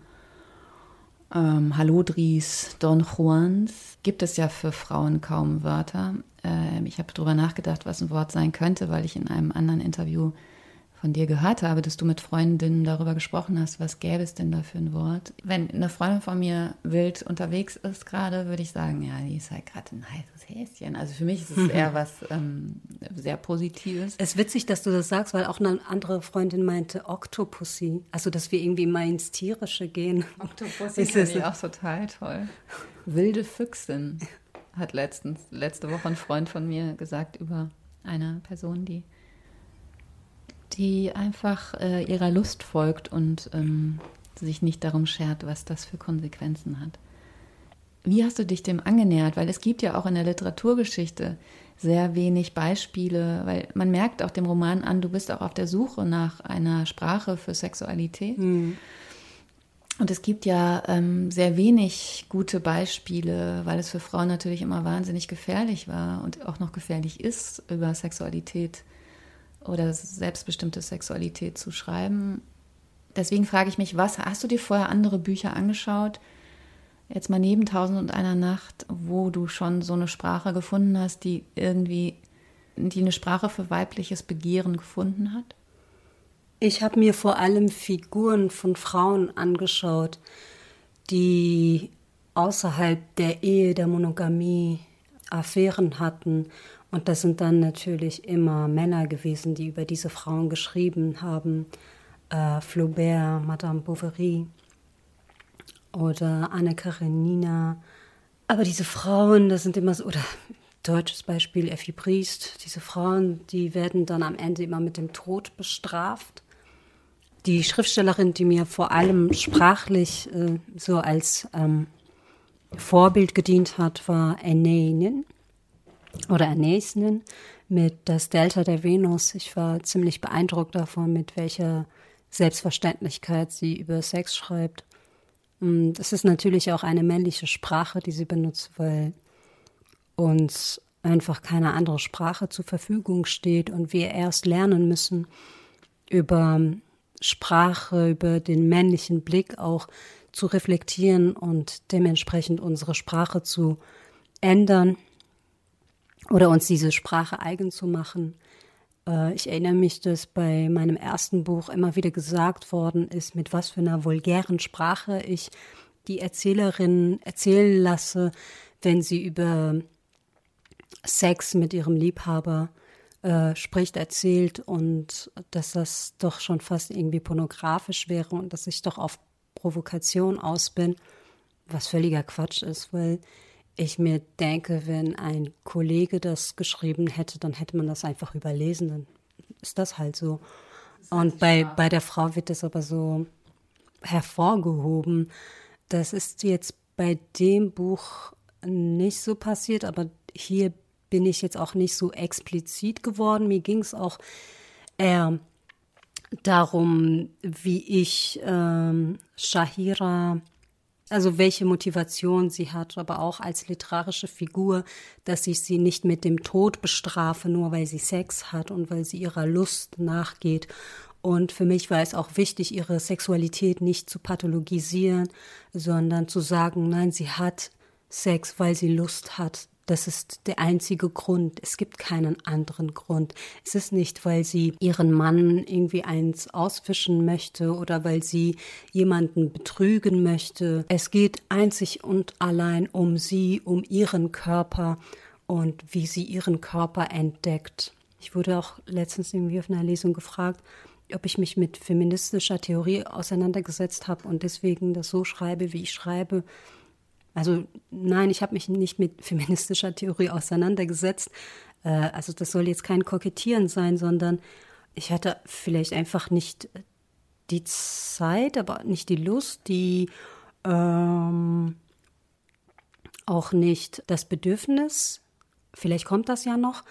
ähm, Halodris, Don Juans, gibt es ja für Frauen kaum Wörter. Äh, ich habe darüber nachgedacht, was ein Wort sein könnte, weil ich in einem anderen Interview von dir gehört habe, dass du mit Freundinnen darüber gesprochen hast, was gäbe es denn da für ein Wort. Wenn eine Freundin von mir wild unterwegs ist gerade, würde ich sagen, ja, die ist halt gerade ein heißes Häschen. Also für mich ist es [laughs] eher was ähm, sehr Positives. Es ist witzig, dass du das sagst, weil auch eine andere Freundin meinte Octopussy. Also, dass wir irgendwie mal ins Tierische gehen. [laughs] Octopussy ist ich auch total toll. [laughs] Wilde Füchsin hat letztens, letzte Woche ein Freund von mir gesagt über eine Person, die die einfach äh, ihrer Lust folgt und ähm, sich nicht darum schert, was das für Konsequenzen hat. Wie hast du dich dem angenähert? Weil es gibt ja auch in der Literaturgeschichte sehr wenig Beispiele, weil man merkt auch dem Roman an, du bist auch auf der Suche nach einer Sprache für Sexualität. Mhm. Und es gibt ja ähm, sehr wenig gute Beispiele, weil es für Frauen natürlich immer wahnsinnig gefährlich war und auch noch gefährlich ist, über Sexualität oder selbstbestimmte Sexualität zu schreiben. Deswegen frage ich mich, was hast du dir vorher andere Bücher angeschaut? Jetzt mal neben Tausend und einer Nacht, wo du schon so eine Sprache gefunden hast, die irgendwie, die eine Sprache für weibliches Begehren gefunden hat? Ich habe mir vor allem Figuren von Frauen angeschaut, die außerhalb der Ehe, der Monogamie Affären hatten und das sind dann natürlich immer Männer gewesen, die über diese Frauen geschrieben haben. Äh, Flaubert, Madame Bovary oder Anne Karenina. Aber diese Frauen, das sind immer so, oder [laughs] deutsches Beispiel, Effi Briest, diese Frauen, die werden dann am Ende immer mit dem Tod bestraft. Die Schriftstellerin, die mir vor allem sprachlich äh, so als ähm, Vorbild gedient hat, war Anne oder Ernäßen mit das Delta der Venus. Ich war ziemlich beeindruckt davon, mit welcher Selbstverständlichkeit sie über Sex schreibt. Und es ist natürlich auch eine männliche Sprache, die sie benutzt, weil uns einfach keine andere Sprache zur Verfügung steht und wir erst lernen müssen, über Sprache, über den männlichen Blick auch zu reflektieren und dementsprechend unsere Sprache zu ändern oder uns diese Sprache eigen zu machen. Äh, ich erinnere mich, dass bei meinem ersten Buch immer wieder gesagt worden ist, mit was für einer vulgären Sprache ich die Erzählerin erzählen lasse, wenn sie über Sex mit ihrem Liebhaber äh, spricht, erzählt und dass das doch schon fast irgendwie pornografisch wäre und dass ich doch auf Provokation aus bin, was völliger Quatsch ist, weil ich mir denke, wenn ein Kollege das geschrieben hätte, dann hätte man das einfach überlesen, dann ist das halt so. Und bei, bei der Frau wird das aber so hervorgehoben. Das ist jetzt bei dem Buch nicht so passiert, aber hier bin ich jetzt auch nicht so explizit geworden. Mir ging es auch eher darum, wie ich ähm, Shahira, also welche Motivation sie hat, aber auch als literarische Figur, dass ich sie nicht mit dem Tod bestrafe, nur weil sie Sex hat und weil sie ihrer Lust nachgeht. Und für mich war es auch wichtig, ihre Sexualität nicht zu pathologisieren, sondern zu sagen, nein, sie hat Sex, weil sie Lust hat. Das ist der einzige Grund. Es gibt keinen anderen Grund. Es ist nicht, weil sie ihren Mann irgendwie eins ausfischen möchte oder weil sie jemanden betrügen möchte. Es geht einzig und allein um sie, um ihren Körper und wie sie ihren Körper entdeckt. Ich wurde auch letztens irgendwie auf einer Lesung gefragt, ob ich mich mit feministischer Theorie auseinandergesetzt habe und deswegen das so schreibe, wie ich schreibe. Also nein, ich habe mich nicht mit feministischer Theorie auseinandergesetzt. Äh, also das soll jetzt kein Kokettieren sein, sondern ich hatte vielleicht einfach nicht die Zeit, aber nicht die Lust, die ähm, auch nicht das Bedürfnis. Vielleicht kommt das ja noch.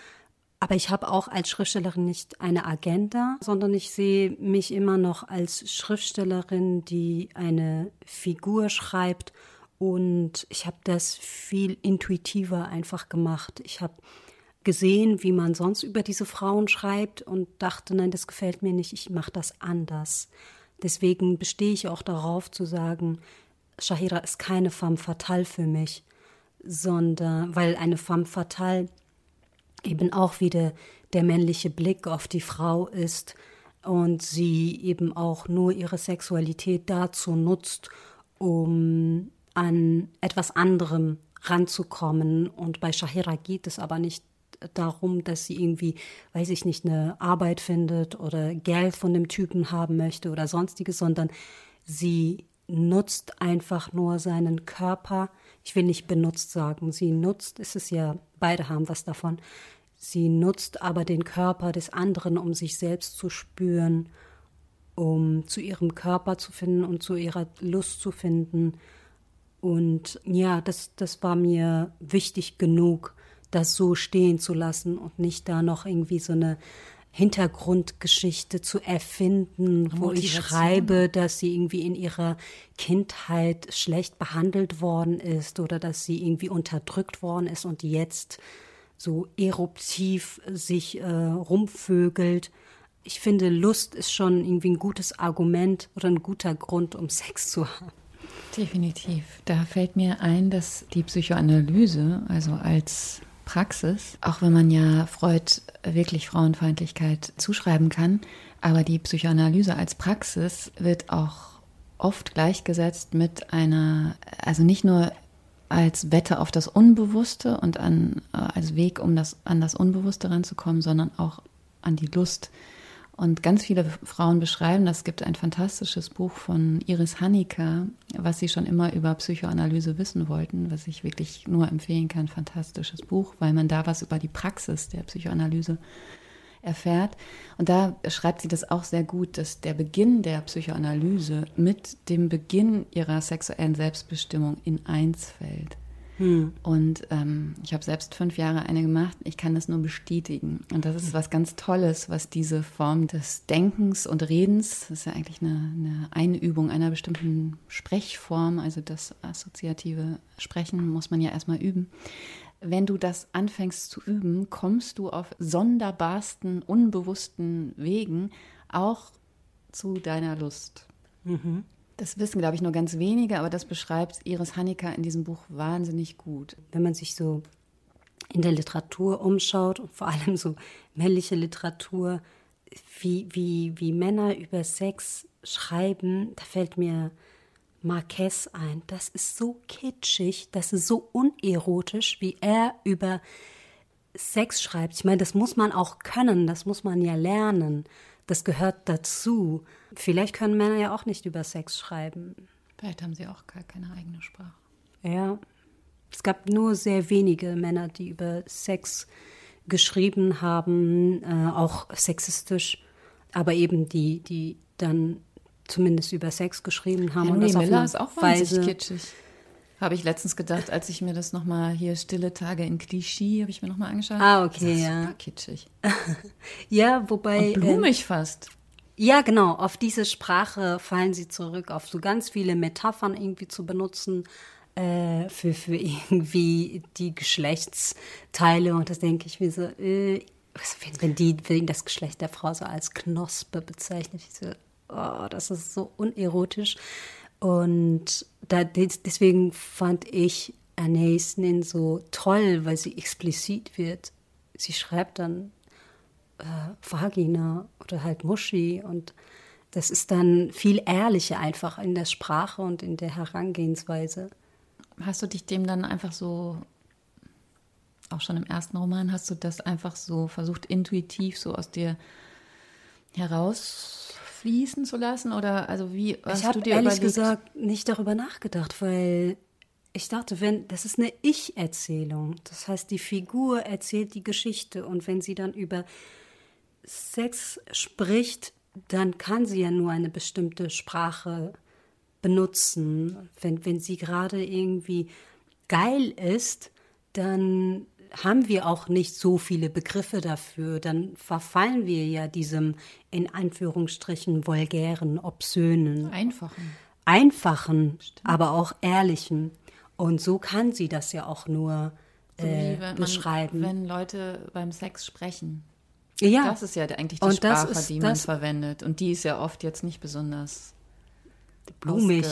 Aber ich habe auch als Schriftstellerin nicht eine Agenda, sondern ich sehe mich immer noch als Schriftstellerin, die eine Figur schreibt und ich habe das viel intuitiver einfach gemacht. Ich habe gesehen, wie man sonst über diese Frauen schreibt und dachte, nein, das gefällt mir nicht, ich mache das anders. Deswegen bestehe ich auch darauf zu sagen, Shahira ist keine femme fatale für mich, sondern weil eine femme fatale eben auch wieder der männliche Blick auf die Frau ist und sie eben auch nur ihre Sexualität dazu nutzt, um an etwas anderem ranzukommen. Und bei Shahira geht es aber nicht darum, dass sie irgendwie, weiß ich nicht, eine Arbeit findet oder Geld von dem Typen haben möchte oder sonstiges, sondern sie nutzt einfach nur seinen Körper. Ich will nicht benutzt sagen, sie nutzt, es ist ja, beide haben was davon. Sie nutzt aber den Körper des anderen, um sich selbst zu spüren, um zu ihrem Körper zu finden und zu ihrer Lust zu finden und ja, das, das war mir wichtig genug, das so stehen zu lassen und nicht da noch irgendwie so eine Hintergrundgeschichte zu erfinden, wo ich schreibe, dass sie irgendwie in ihrer Kindheit schlecht behandelt worden ist oder dass sie irgendwie unterdrückt worden ist und jetzt so eruptiv sich äh, rumvögelt. Ich finde, Lust ist schon irgendwie ein gutes Argument oder ein guter Grund, um [laughs] Sex zu haben. Definitiv. Da fällt mir ein, dass die Psychoanalyse, also als Praxis, auch wenn man ja Freud wirklich Frauenfeindlichkeit zuschreiben kann, aber die Psychoanalyse als Praxis wird auch oft gleichgesetzt mit einer, also nicht nur als Wette auf das Unbewusste und an, äh, als Weg, um das, an das Unbewusste ranzukommen, sondern auch an die Lust. Und ganz viele Frauen beschreiben, das gibt ein fantastisches Buch von Iris Hanika, was sie schon immer über Psychoanalyse wissen wollten, was ich wirklich nur empfehlen kann. Fantastisches Buch, weil man da was über die Praxis der Psychoanalyse erfährt. Und da schreibt sie das auch sehr gut, dass der Beginn der Psychoanalyse mit dem Beginn ihrer sexuellen Selbstbestimmung in eins fällt. Hm. Und ähm, ich habe selbst fünf Jahre eine gemacht. Ich kann das nur bestätigen. Und das ist was ganz Tolles, was diese Form des Denkens und Redens, das ist ja eigentlich eine, eine Einübung einer bestimmten Sprechform, also das assoziative Sprechen muss man ja erstmal üben. Wenn du das anfängst zu üben, kommst du auf sonderbarsten, unbewussten Wegen auch zu deiner Lust. Mhm. Das wissen, glaube ich, nur ganz wenige, aber das beschreibt Iris Hanika in diesem Buch wahnsinnig gut. Wenn man sich so in der Literatur umschaut und vor allem so männliche Literatur, wie, wie, wie Männer über Sex schreiben, da fällt mir Marquez ein. Das ist so kitschig, das ist so unerotisch, wie er über Sex schreibt. Ich meine, das muss man auch können, das muss man ja lernen. Das gehört dazu. Vielleicht können Männer ja auch nicht über Sex schreiben. Vielleicht haben sie auch gar keine eigene Sprache. Ja. Es gab nur sehr wenige Männer, die über Sex geschrieben haben, äh, auch sexistisch, aber eben die, die dann zumindest über Sex geschrieben haben. Henry und das Miller ist auch wahnsinnig kitschig. Habe ich letztens gedacht, als ich mir das nochmal hier Stille Tage in Clichy, habe ich mir nochmal angeschaut. Ah, okay, das ist ja. Super kitschig. [laughs] ja, wobei. Und blumig äh, fast. Ja, genau. Auf diese Sprache fallen sie zurück, auf so ganz viele Metaphern irgendwie zu benutzen äh, für, für irgendwie die Geschlechtsteile. Und das denke ich mir so, äh, wenn, wenn, die, wenn das Geschlecht der Frau so als Knospe bezeichnet, ich so, oh, das ist so unerotisch. Und da, deswegen fand ich Anais Nin so toll, weil sie explizit wird. Sie schreibt dann äh, Vagina oder halt Muschi und das ist dann viel ehrlicher einfach in der Sprache und in der Herangehensweise. Hast du dich dem dann einfach so, auch schon im ersten Roman, hast du das einfach so versucht, intuitiv so aus dir herausfließen zu lassen? Oder also wie hast ich habe ehrlich überlegt? gesagt nicht darüber nachgedacht, weil ich dachte, wenn das ist eine Ich-Erzählung. Das heißt, die Figur erzählt die Geschichte und wenn sie dann über Sex spricht, dann kann sie ja nur eine bestimmte Sprache benutzen. Wenn, wenn sie gerade irgendwie geil ist, dann haben wir auch nicht so viele Begriffe dafür. Dann verfallen wir ja diesem in Anführungsstrichen vulgären, obszönen. Einfachen. Einfachen, Stimmt. aber auch ehrlichen. Und so kann sie das ja auch nur äh, so beschreiben. Man, wenn Leute beim Sex sprechen. Ja. Das ist ja eigentlich die und Sprache, ist, die man verwendet. Und die ist ja oft jetzt nicht besonders blumig.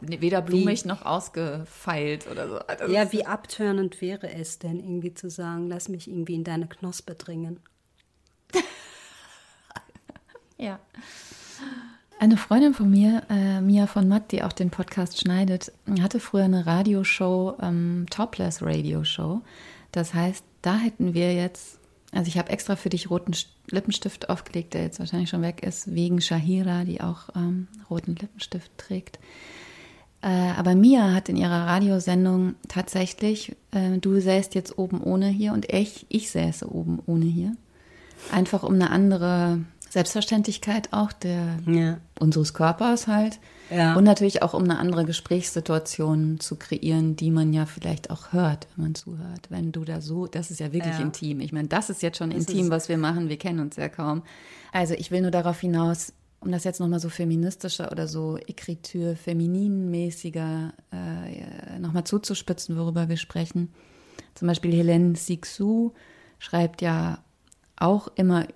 Weder blumig wie, noch ausgefeilt oder so. Das ja, wie abtörnend wäre es denn, irgendwie zu sagen, lass mich irgendwie in deine Knospe dringen. [laughs] ja. Eine Freundin von mir, äh, Mia von Matt, die auch den Podcast schneidet, hatte früher eine Radioshow, ähm, Topless Radio Show. Das heißt, da hätten wir jetzt also ich habe extra für dich roten Lippenstift aufgelegt, der jetzt wahrscheinlich schon weg ist, wegen Shahira, die auch ähm, roten Lippenstift trägt. Äh, aber Mia hat in ihrer Radiosendung tatsächlich, äh, du säßt jetzt oben ohne hier und ich, ich säße oben ohne hier. Einfach um eine andere Selbstverständlichkeit auch der, ja. unseres Körpers halt ja. Und natürlich auch, um eine andere Gesprächssituation zu kreieren, die man ja vielleicht auch hört, wenn man zuhört. Wenn du da so, das ist ja wirklich ja. intim. Ich meine, das ist jetzt schon das intim, was wir machen. Wir kennen uns ja kaum. Also ich will nur darauf hinaus, um das jetzt nochmal so feministischer oder so Ekritur, femininmäßiger äh, nochmal zuzuspitzen, worüber wir sprechen. Zum Beispiel Helene Sixou schreibt ja auch immer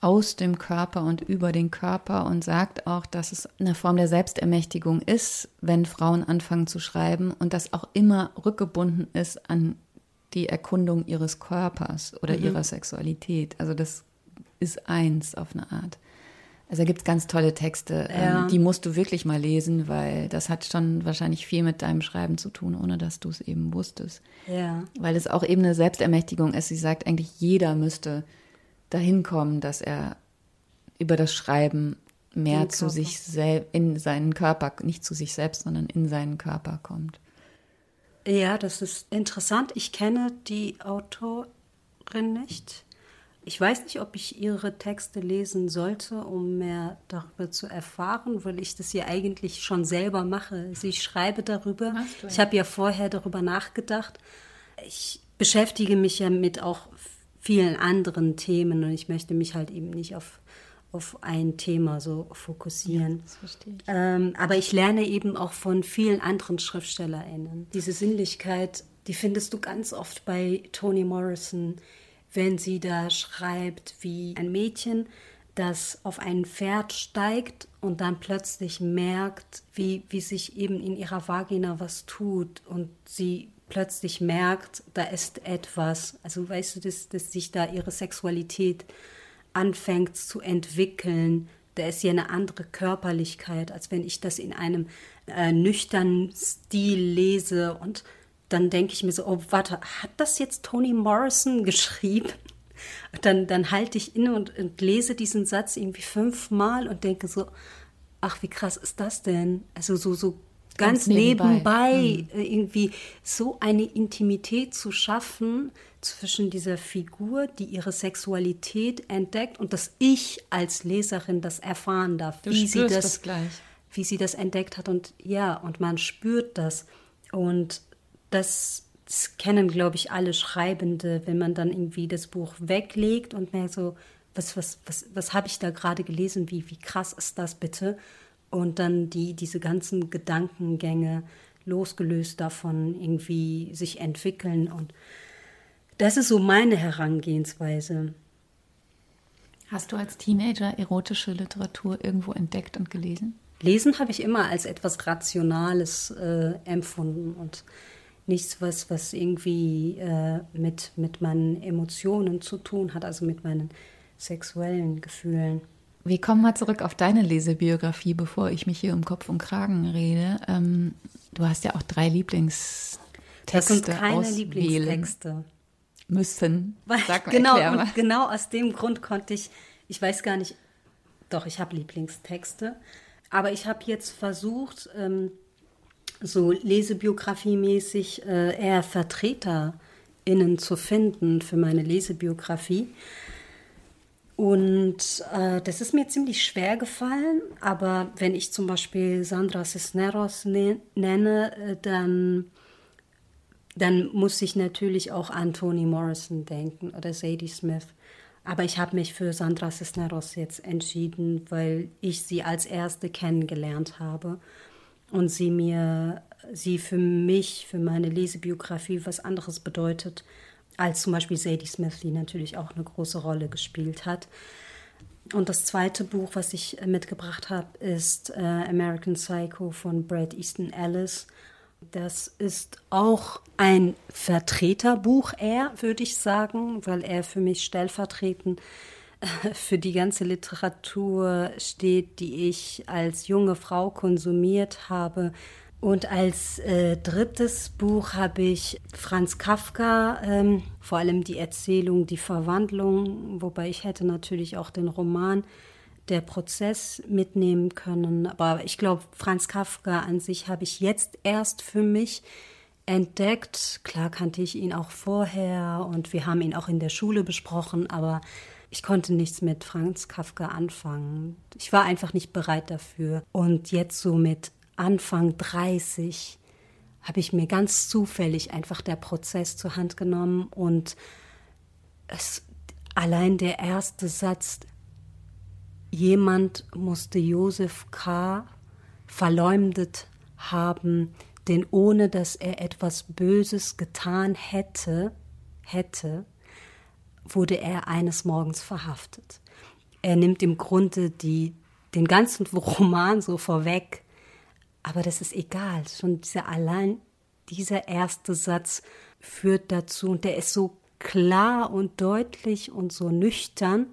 aus dem Körper und über den Körper und sagt auch, dass es eine Form der Selbstermächtigung ist, wenn Frauen anfangen zu schreiben und das auch immer rückgebunden ist an die Erkundung ihres Körpers oder mhm. ihrer Sexualität. Also das ist eins auf eine Art. Also da gibt es ganz tolle Texte, ähm, ja. ähm, die musst du wirklich mal lesen, weil das hat schon wahrscheinlich viel mit deinem Schreiben zu tun, ohne dass du es eben wusstest. Ja. Weil es auch eben eine Selbstermächtigung ist. Sie sagt eigentlich, jeder müsste dahin kommen, dass er über das Schreiben mehr zu sich selbst, in seinen Körper, nicht zu sich selbst, sondern in seinen Körper kommt. Ja, das ist interessant. Ich kenne die Autorin nicht. Ich weiß nicht, ob ich ihre Texte lesen sollte, um mehr darüber zu erfahren, weil ich das ja eigentlich schon selber mache. Sie schreibe darüber. Ich habe ja vorher darüber nachgedacht. Ich beschäftige mich ja mit auch vielen anderen Themen und ich möchte mich halt eben nicht auf, auf ein Thema so fokussieren. Ja, das verstehe ich. Ähm, aber ich lerne eben auch von vielen anderen SchriftstellerInnen. Diese Sinnlichkeit, die findest du ganz oft bei Toni Morrison, wenn sie da schreibt, wie ein Mädchen, das auf ein Pferd steigt und dann plötzlich merkt, wie, wie sich eben in ihrer Vagina was tut und sie plötzlich merkt, da ist etwas, also weißt du, dass, dass sich da ihre Sexualität anfängt zu entwickeln, da ist ja eine andere Körperlichkeit, als wenn ich das in einem äh, nüchternen Stil lese und dann denke ich mir so, oh, warte, hat das jetzt Toni Morrison [laughs] geschrieben? Dann, dann halte ich inne und, und lese diesen Satz irgendwie fünfmal und denke so, ach, wie krass ist das denn? Also so, so ganz, ganz nebenbei, nebenbei mhm. irgendwie so eine Intimität zu schaffen zwischen dieser Figur, die ihre Sexualität entdeckt und dass ich als Leserin das erfahren darf, du wie sie das, das wie sie das entdeckt hat und ja, und man spürt das und das, das kennen, glaube ich, alle Schreibende, wenn man dann irgendwie das Buch weglegt und merkt so, was, was, was, was habe ich da gerade gelesen, wie, wie krass ist das bitte? Und dann die, diese ganzen Gedankengänge losgelöst davon irgendwie sich entwickeln. Und das ist so meine Herangehensweise. Hast du als Teenager erotische Literatur irgendwo entdeckt und gelesen? Lesen habe ich immer als etwas Rationales äh, empfunden und nichts, was, was irgendwie äh, mit, mit meinen Emotionen zu tun hat, also mit meinen sexuellen Gefühlen. Wir kommen mal zurück auf deine Lesebiografie, bevor ich mich hier um Kopf und Kragen rede. Ähm, du hast ja auch drei Lieblingstexte Das sind keine Lieblingstexte. Müssen. Sag mal, genau, und genau aus dem Grund konnte ich, ich weiß gar nicht, doch, ich habe Lieblingstexte, aber ich habe jetzt versucht, ähm, so lesebiografiemäßig äh, eher VertreterInnen zu finden für meine Lesebiografie. Und äh, das ist mir ziemlich schwer gefallen, aber wenn ich zum Beispiel Sandra Cisneros ne nenne, äh, dann, dann muss ich natürlich auch an Toni Morrison denken oder Sadie Smith. Aber ich habe mich für Sandra Cisneros jetzt entschieden, weil ich sie als erste kennengelernt habe und sie mir, sie für mich, für meine Lesebiografie was anderes bedeutet als zum Beispiel Sadie Smith, die natürlich auch eine große Rolle gespielt hat. Und das zweite Buch, was ich mitgebracht habe, ist äh, American Psycho von Brad Easton Ellis. Das ist auch ein Vertreterbuch eher, würde ich sagen, weil er für mich stellvertretend für die ganze Literatur steht, die ich als junge Frau konsumiert habe, und als äh, drittes Buch habe ich Franz Kafka, ähm, vor allem die Erzählung Die Verwandlung, wobei ich hätte natürlich auch den Roman Der Prozess mitnehmen können. Aber ich glaube, Franz Kafka an sich habe ich jetzt erst für mich entdeckt. Klar kannte ich ihn auch vorher und wir haben ihn auch in der Schule besprochen, aber ich konnte nichts mit Franz Kafka anfangen. Ich war einfach nicht bereit dafür. Und jetzt so mit Anfang 30 habe ich mir ganz zufällig einfach der Prozess zur Hand genommen und es, allein der erste Satz, jemand musste Josef K. verleumdet haben, denn ohne dass er etwas Böses getan hätte, hätte, wurde er eines Morgens verhaftet. Er nimmt im Grunde die, den ganzen [laughs] Roman so vorweg aber das ist egal. Schon dieser allein, dieser erste Satz führt dazu und der ist so klar und deutlich und so nüchtern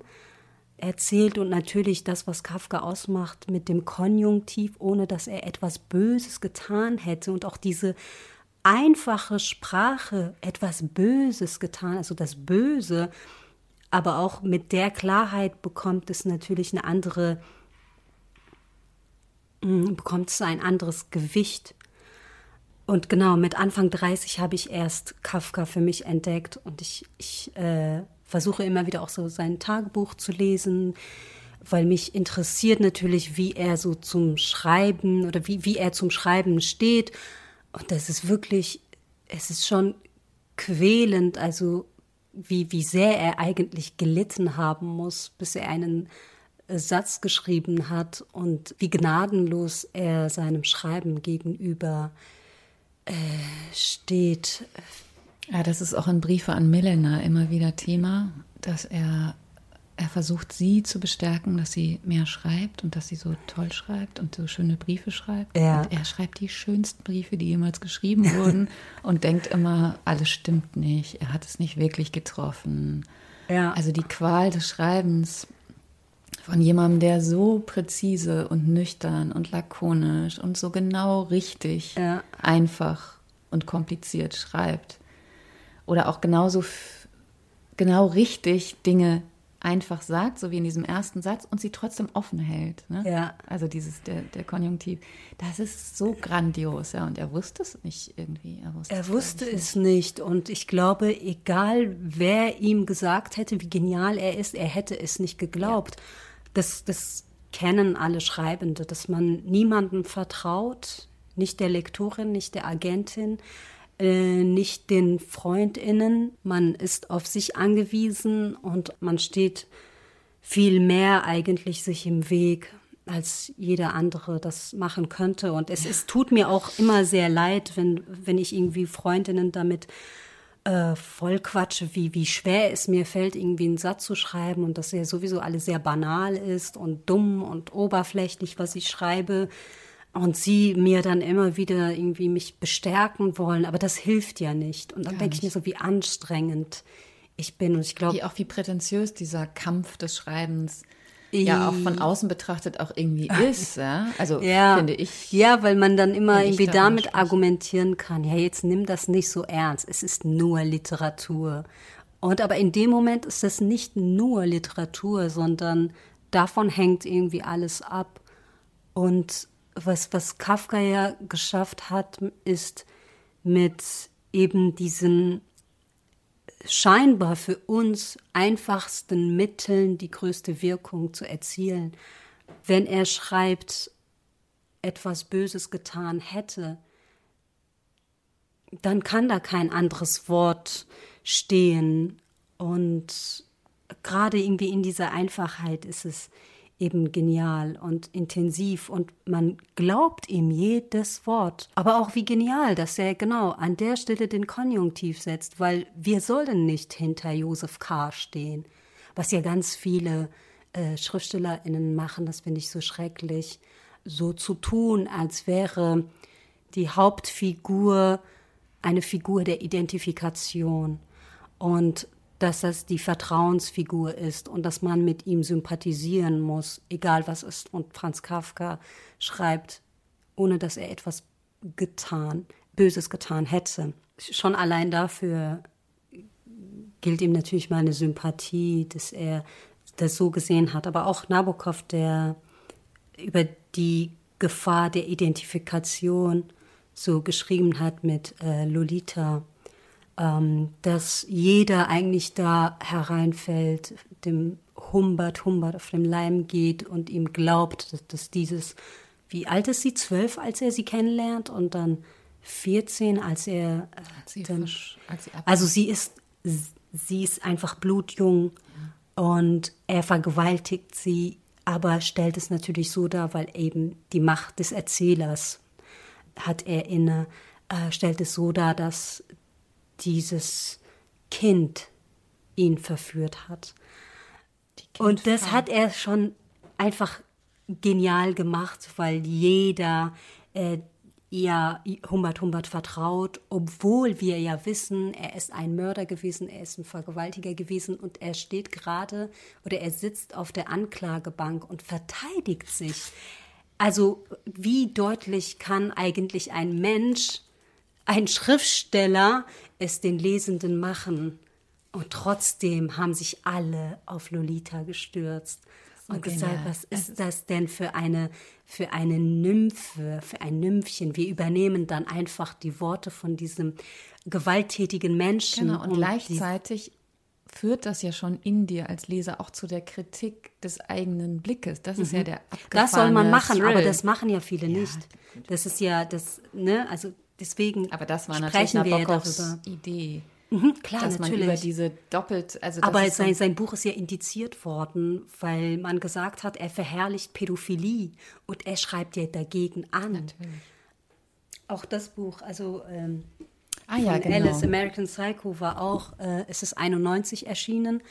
erzählt und natürlich das, was Kafka ausmacht mit dem Konjunktiv, ohne dass er etwas Böses getan hätte und auch diese einfache Sprache etwas Böses getan, also das Böse, aber auch mit der Klarheit bekommt es natürlich eine andere Mm, bekommt es ein anderes Gewicht. Und genau, mit Anfang 30 habe ich erst Kafka für mich entdeckt und ich, ich äh, versuche immer wieder auch so sein Tagebuch zu lesen, weil mich interessiert natürlich, wie er so zum Schreiben oder wie, wie er zum Schreiben steht. Und das ist wirklich, es ist schon quälend, also wie, wie sehr er eigentlich gelitten haben muss, bis er einen Satz geschrieben hat und wie gnadenlos er seinem Schreiben gegenüber äh, steht. Ja, das ist auch in Briefe an Milena immer wieder Thema, dass er, er versucht, sie zu bestärken, dass sie mehr schreibt und dass sie so toll schreibt und so schöne Briefe schreibt. Ja. Und er schreibt die schönsten Briefe, die jemals geschrieben [laughs] wurden und denkt immer, alles stimmt nicht, er hat es nicht wirklich getroffen. Ja. Also die Qual des Schreibens von jemandem, der so präzise und nüchtern und lakonisch und so genau richtig, ja. einfach und kompliziert schreibt. Oder auch genauso genau richtig Dinge einfach sagt, so wie in diesem ersten Satz, und sie trotzdem offen hält. Ne? Ja. Also dieses, der, der Konjunktiv. Das ist so grandios, ja. Und er wusste es nicht irgendwie. Er wusste, er wusste es nicht. Und ich glaube, egal wer ihm gesagt hätte, wie genial er ist, er hätte es nicht geglaubt. Ja. Das, das kennen alle Schreibende, dass man niemandem vertraut, nicht der Lektorin, nicht der Agentin, äh, nicht den Freundinnen. Man ist auf sich angewiesen und man steht viel mehr eigentlich sich im Weg, als jeder andere das machen könnte. Und es, es tut mir auch immer sehr leid, wenn, wenn ich irgendwie Freundinnen damit äh, voll quatsche, wie, wie schwer es mir fällt, irgendwie einen Satz zu schreiben und dass ja sowieso alles sehr banal ist und dumm und oberflächlich, was ich schreibe und sie mir dann immer wieder irgendwie mich bestärken wollen, aber das hilft ja nicht. Und dann denke ich mir so, wie anstrengend ich bin. Und ich glaube. Auch wie prätentiös dieser Kampf des Schreibens ja auch von außen betrachtet auch irgendwie [laughs] ist. Ja? Also ja, finde ich. Ja, weil man dann immer irgendwie damit argumentieren kann, ja, jetzt nimm das nicht so ernst. Es ist nur Literatur. Und aber in dem Moment ist es nicht nur Literatur, sondern davon hängt irgendwie alles ab. Und was, was Kafka ja geschafft hat, ist mit eben diesen scheinbar für uns einfachsten Mitteln die größte Wirkung zu erzielen. Wenn er schreibt, etwas Böses getan hätte, dann kann da kein anderes Wort stehen. Und gerade irgendwie in dieser Einfachheit ist es eben genial und intensiv und man glaubt ihm jedes Wort. Aber auch wie genial, dass er genau an der Stelle den Konjunktiv setzt, weil wir sollen nicht hinter Josef K. stehen, was ja ganz viele äh, SchriftstellerInnen machen, das finde ich so schrecklich, so zu tun, als wäre die Hauptfigur eine Figur der Identifikation. Und dass das die Vertrauensfigur ist und dass man mit ihm sympathisieren muss, egal was ist. Und Franz Kafka schreibt, ohne dass er etwas getan, Böses getan hätte. Schon allein dafür gilt ihm natürlich meine Sympathie, dass er das so gesehen hat. Aber auch Nabokov, der über die Gefahr der Identifikation so geschrieben hat mit äh, Lolita ähm, dass jeder eigentlich da hereinfällt, dem Humbert, Humbert auf dem Leim geht und ihm glaubt, dass, dass dieses, wie alt ist sie? Zwölf, als er sie kennenlernt und dann 14, als er als sie dann, frisch, als sie also sie ist sie ist einfach blutjung ja. und er vergewaltigt sie, aber stellt es natürlich so dar, weil eben die Macht des Erzählers hat er inne, äh, stellt es so dar, dass dieses Kind ihn verführt hat. Und das hat er schon einfach genial gemacht, weil jeder äh, ja Humbert Humbert vertraut, obwohl wir ja wissen, er ist ein Mörder gewesen, er ist ein Vergewaltiger gewesen und er steht gerade oder er sitzt auf der Anklagebank und verteidigt sich. Also wie deutlich kann eigentlich ein Mensch, ein Schriftsteller es den Lesenden machen. Und trotzdem haben sich alle auf Lolita gestürzt und genial. gesagt, was ist das denn für eine, für eine Nymphe, für ein Nymphchen? Wir übernehmen dann einfach die Worte von diesem gewalttätigen Menschen. Genau, und, und gleichzeitig führt das ja schon in dir als Leser auch zu der Kritik des eigenen Blickes. Das ist mhm. ja der Das soll man machen, Thrill. aber das machen ja viele ja, nicht. Das ist ja das, ne, also Deswegen Aber das war natürlich Nabokovs Idee. Mhm, klar, dass natürlich. man über diese doppelt, also aber sein, sein Buch ist ja indiziert worden, weil man gesagt hat, er verherrlicht Pädophilie und er schreibt ja dagegen an. Natürlich. Auch das Buch, also ähm, ah, ja, genau. Alice American Psycho war auch, äh, es ist 91 erschienen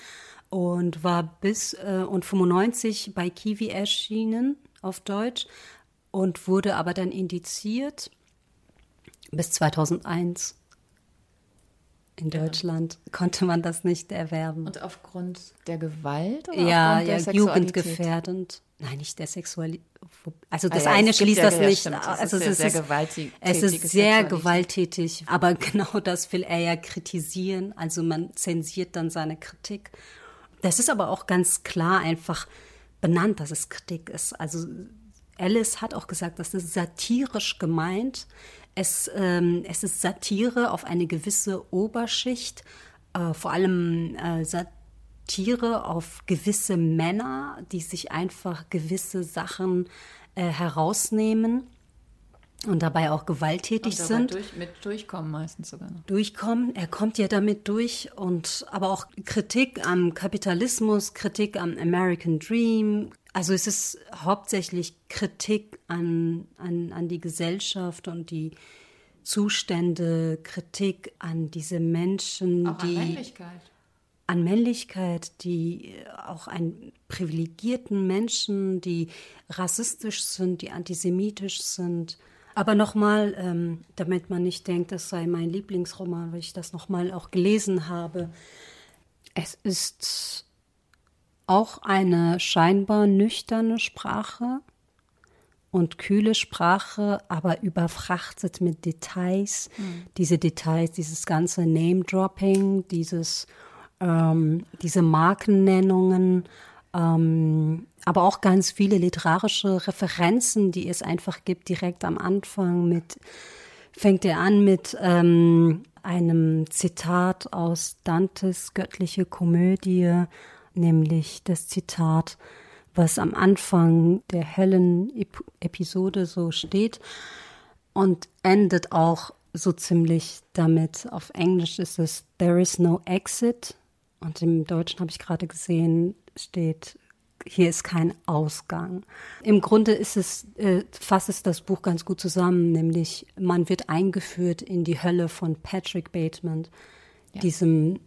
und war bis äh, und 95 bei Kiwi erschienen auf Deutsch und wurde aber dann indiziert bis 2001 in Deutschland ja. konnte man das nicht erwerben. Und aufgrund der Gewalt? Oder ja, ja, jugendgefährdend. Nein, nicht der Sexualität. Also das ah ja, eine schließt ja, das ja, nicht. Das also ist es, sehr, ist, gewalttätig, es ist sehr gewalttätig, [laughs] aber genau das will er ja kritisieren. Also man zensiert dann seine Kritik. Das ist aber auch ganz klar einfach benannt, dass es Kritik ist. Also Alice hat auch gesagt, das ist satirisch gemeint. Es, ähm, es ist Satire auf eine gewisse Oberschicht, äh, vor allem äh, Satire auf gewisse Männer, die sich einfach gewisse Sachen äh, herausnehmen und dabei auch gewalttätig und sind. Durch, mit durchkommen meistens sogar noch. Durchkommen, er kommt ja damit durch und aber auch Kritik am Kapitalismus, Kritik am American Dream. Also es ist hauptsächlich Kritik an, an, an die Gesellschaft und die Zustände, Kritik an diese Menschen, auch die an Männlichkeit. An Männlichkeit, die auch an privilegierten Menschen, die rassistisch sind, die antisemitisch sind. Aber nochmal, ähm, damit man nicht denkt, das sei mein Lieblingsroman, weil ich das nochmal auch gelesen habe. Es ist auch eine scheinbar nüchterne Sprache und kühle Sprache, aber überfrachtet mit Details. Mhm. Diese Details, dieses ganze Name-Dropping, dieses, ähm, diese Markennennungen, ähm, aber auch ganz viele literarische Referenzen, die es einfach gibt, direkt am Anfang mit, fängt er an mit ähm, einem Zitat aus Dantes göttliche Komödie, nämlich das Zitat, was am Anfang der Helen-Episode so steht und endet auch so ziemlich damit. Auf Englisch ist es There is no exit und im Deutschen habe ich gerade gesehen, steht hier ist kein Ausgang. Im Grunde ist es, äh, fasst es das Buch ganz gut zusammen, nämlich man wird eingeführt in die Hölle von Patrick Bateman, ja. diesem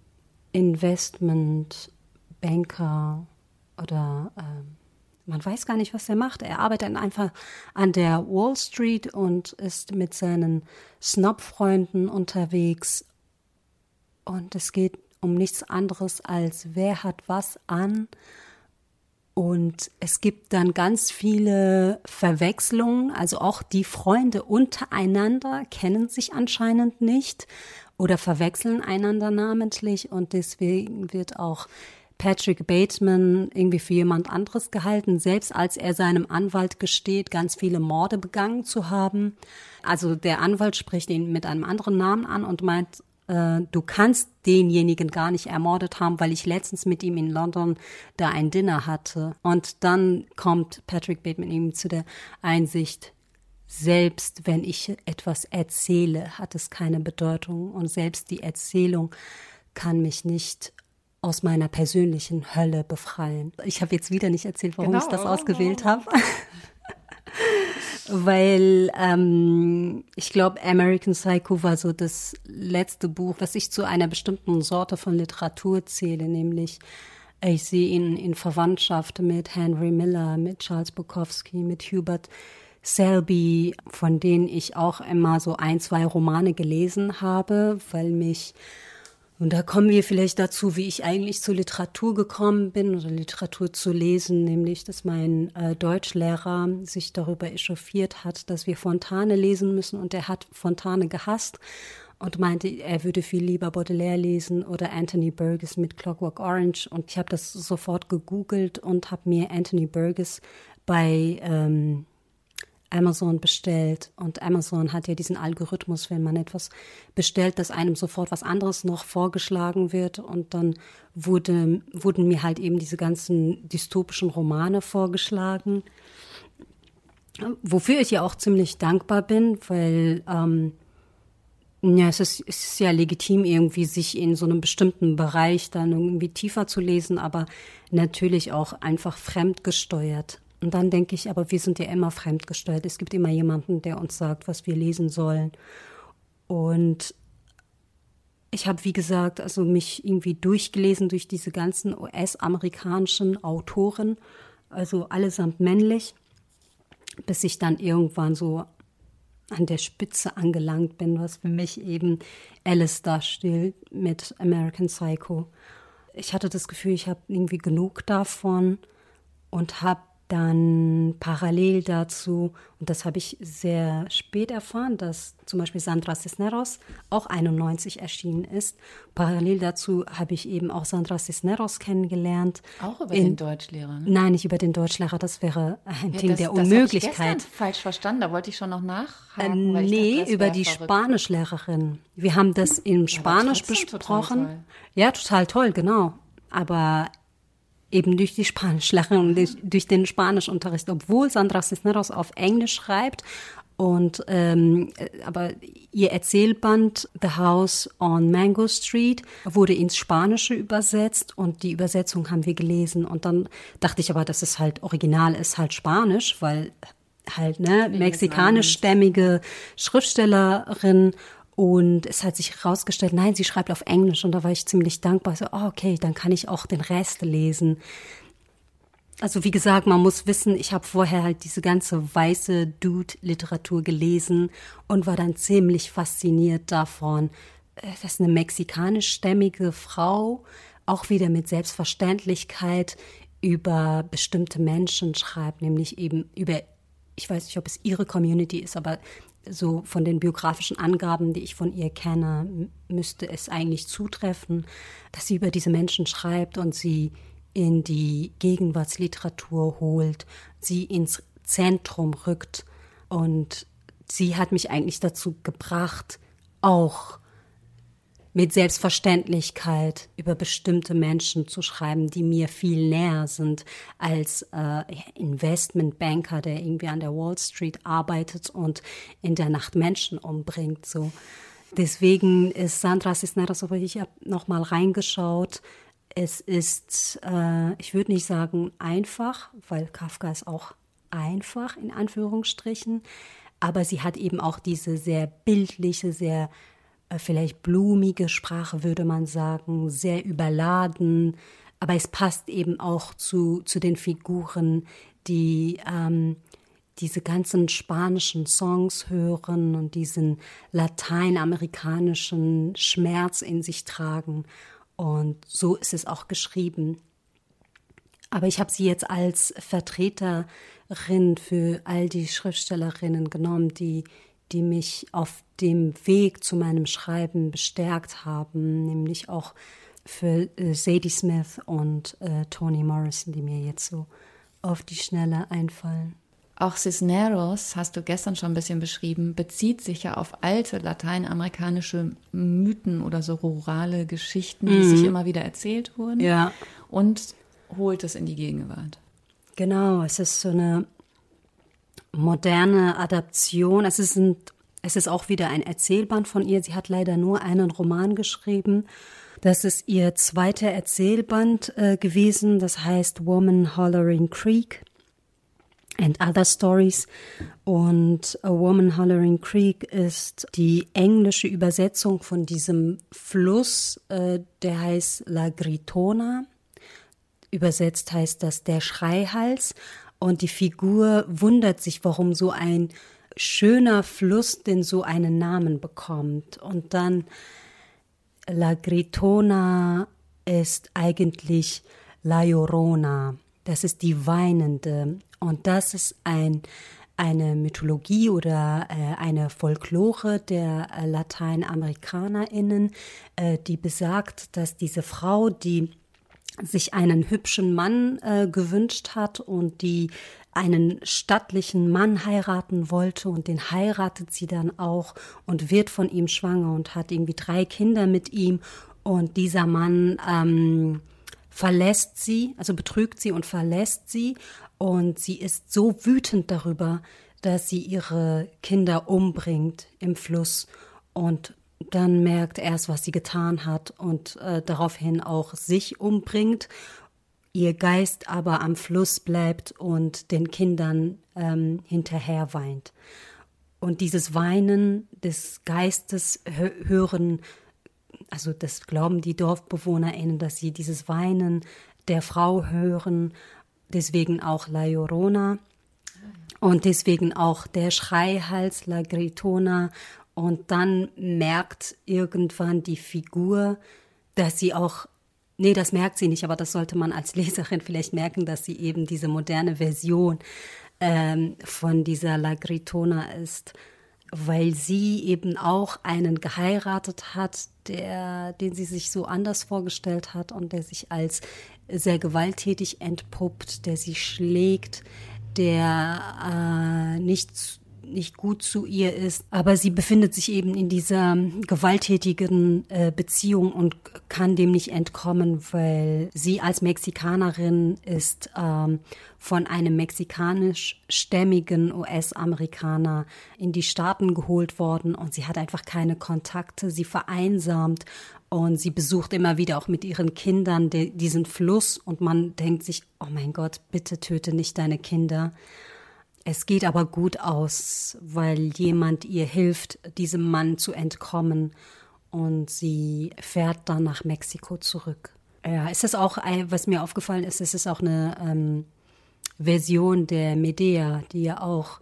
Investmentbanker oder äh, man weiß gar nicht, was er macht. Er arbeitet einfach an der Wall Street und ist mit seinen Snob-Freunden unterwegs. Und es geht um nichts anderes als wer hat was an und es gibt dann ganz viele Verwechslungen, also auch die Freunde untereinander kennen sich anscheinend nicht oder verwechseln einander namentlich und deswegen wird auch Patrick Bateman irgendwie für jemand anderes gehalten, selbst als er seinem Anwalt gesteht, ganz viele Morde begangen zu haben. Also der Anwalt spricht ihn mit einem anderen Namen an und meint, äh, du kannst denjenigen gar nicht ermordet haben, weil ich letztens mit ihm in London da ein Dinner hatte. Und dann kommt Patrick Bateman ihm zu der Einsicht, selbst wenn ich etwas erzähle, hat es keine Bedeutung und selbst die Erzählung kann mich nicht aus meiner persönlichen Hölle befreien. Ich habe jetzt wieder nicht erzählt, warum genau. ich das ausgewählt habe. [laughs] weil ähm, ich glaube, American Psycho war so das letzte Buch, was ich zu einer bestimmten Sorte von Literatur zähle, nämlich ich sehe ihn in Verwandtschaft mit Henry Miller, mit Charles Bukowski, mit Hubert Selby, von denen ich auch immer so ein, zwei Romane gelesen habe, weil mich und da kommen wir vielleicht dazu, wie ich eigentlich zur Literatur gekommen bin oder Literatur zu lesen, nämlich, dass mein äh, Deutschlehrer sich darüber echauffiert hat, dass wir Fontane lesen müssen und er hat Fontane gehasst und meinte, er würde viel lieber Baudelaire lesen oder Anthony Burgess mit Clockwork Orange. Und ich habe das sofort gegoogelt und habe mir Anthony Burgess bei ähm, Amazon bestellt und Amazon hat ja diesen Algorithmus, wenn man etwas bestellt, dass einem sofort was anderes noch vorgeschlagen wird und dann wurde, wurden mir halt eben diese ganzen dystopischen Romane vorgeschlagen, wofür ich ja auch ziemlich dankbar bin, weil ähm, ja, es ist, es ist ja legitim, irgendwie sich in so einem bestimmten Bereich dann irgendwie tiefer zu lesen, aber natürlich auch einfach fremdgesteuert. Und dann denke ich, aber wir sind ja immer fremdgesteuert. Es gibt immer jemanden, der uns sagt, was wir lesen sollen. Und ich habe, wie gesagt, also mich irgendwie durchgelesen durch diese ganzen US-amerikanischen Autoren, also allesamt männlich, bis ich dann irgendwann so an der Spitze angelangt bin, was für mich eben Alice darstellt mit American Psycho. Ich hatte das Gefühl, ich habe irgendwie genug davon und habe dann parallel dazu, und das habe ich sehr spät erfahren, dass zum Beispiel Sandra Cisneros auch 91 erschienen ist. Parallel dazu habe ich eben auch Sandra Cisneros kennengelernt. Auch über in, den Deutschlehrer? Ne? Nein, nicht über den Deutschlehrer. Das wäre ein ja, Ding das, der Unmöglichkeit. Das ich falsch verstanden. Da wollte ich schon noch nachhaken. Äh, nee, dachte, über die verrückt. Spanischlehrerin. Wir haben das in Spanisch besprochen. Total ja, total toll, genau. Aber eben durch die Spanischlehrerin und durch, durch den Spanischunterricht, obwohl Sandra Cisneros auf Englisch schreibt. Und ähm, aber ihr Erzählband The House on Mango Street wurde ins Spanische übersetzt und die Übersetzung haben wir gelesen. Und dann dachte ich aber, dass es halt original ist, halt Spanisch, weil halt ne mexikanischstämmige Schriftstellerin und es hat sich herausgestellt, nein, sie schreibt auf Englisch. Und da war ich ziemlich dankbar. So, oh, okay, dann kann ich auch den Rest lesen. Also wie gesagt, man muss wissen, ich habe vorher halt diese ganze weiße Dude-Literatur gelesen und war dann ziemlich fasziniert davon, äh, dass eine mexikanischstämmige Frau auch wieder mit Selbstverständlichkeit über bestimmte Menschen schreibt, nämlich eben über, ich weiß nicht, ob es ihre Community ist, aber so von den biografischen Angaben, die ich von ihr kenne, müsste es eigentlich zutreffen, dass sie über diese Menschen schreibt und sie in die Gegenwartsliteratur holt, sie ins Zentrum rückt. Und sie hat mich eigentlich dazu gebracht, auch mit Selbstverständlichkeit über bestimmte Menschen zu schreiben, die mir viel näher sind als äh, Investmentbanker, der irgendwie an der Wall Street arbeitet und in der Nacht Menschen umbringt. So. Deswegen ist Sandra Cisneros, ich habe noch mal reingeschaut. Es ist, äh, ich würde nicht sagen einfach, weil Kafka ist auch einfach in Anführungsstrichen, aber sie hat eben auch diese sehr bildliche, sehr vielleicht blumige Sprache, würde man sagen, sehr überladen, aber es passt eben auch zu, zu den Figuren, die ähm, diese ganzen spanischen Songs hören und diesen lateinamerikanischen Schmerz in sich tragen. Und so ist es auch geschrieben. Aber ich habe sie jetzt als Vertreterin für all die Schriftstellerinnen genommen, die die mich auf dem Weg zu meinem Schreiben bestärkt haben, nämlich auch für äh, Sadie Smith und äh, Toni Morrison, die mir jetzt so auf die Schnelle einfallen. Auch Cisneros, hast du gestern schon ein bisschen beschrieben, bezieht sich ja auf alte lateinamerikanische Mythen oder so rurale Geschichten, die mhm. sich immer wieder erzählt wurden. Ja. Und holt es in die Gegenwart. Genau, es ist so eine moderne Adaption. Es ist, ein, es ist auch wieder ein Erzählband von ihr. Sie hat leider nur einen Roman geschrieben. Das ist ihr zweiter Erzählband äh, gewesen. Das heißt Woman Hollering Creek and Other Stories. Und A Woman Hollering Creek ist die englische Übersetzung von diesem Fluss, äh, der heißt La Gritona. Übersetzt heißt das der Schreihals. Und die Figur wundert sich, warum so ein schöner Fluss denn so einen Namen bekommt. Und dann La Gritona ist eigentlich La Llorona. Das ist die Weinende. Und das ist ein, eine Mythologie oder äh, eine Folklore der äh, LateinamerikanerInnen, äh, die besagt, dass diese Frau, die sich einen hübschen Mann äh, gewünscht hat und die einen stattlichen Mann heiraten wollte und den heiratet sie dann auch und wird von ihm schwanger und hat irgendwie drei Kinder mit ihm. Und dieser Mann ähm, verlässt sie, also betrügt sie und verlässt sie. Und sie ist so wütend darüber, dass sie ihre Kinder umbringt im Fluss und dann merkt erst, was sie getan hat und äh, daraufhin auch sich umbringt, ihr Geist aber am Fluss bleibt und den Kindern ähm, hinterher weint. Und dieses Weinen des Geistes hören, also das glauben die DorfbewohnerInnen, dass sie dieses Weinen der Frau hören, deswegen auch La Llorona und deswegen auch der Schreihals La Gritona und dann merkt irgendwann die Figur, dass sie auch Nee, das merkt sie nicht, aber das sollte man als [laughs] Leserin vielleicht merken, dass sie eben diese moderne Version ähm, von dieser La Gritona ist, weil sie eben auch einen geheiratet hat, der, den sie sich so anders vorgestellt hat und der sich als sehr gewalttätig entpuppt, der sie schlägt, der äh, nicht nicht gut zu ihr ist. Aber sie befindet sich eben in dieser gewalttätigen äh, Beziehung und kann dem nicht entkommen, weil sie als Mexikanerin ist ähm, von einem mexikanischstämmigen US-Amerikaner in die Staaten geholt worden und sie hat einfach keine Kontakte. Sie vereinsamt und sie besucht immer wieder auch mit ihren Kindern diesen Fluss und man denkt sich, oh mein Gott, bitte töte nicht deine Kinder. Es geht aber gut aus, weil jemand ihr hilft, diesem Mann zu entkommen und sie fährt dann nach Mexiko zurück. Ja, es ist auch, was mir aufgefallen ist, es ist auch eine ähm, Version der Medea, die ja auch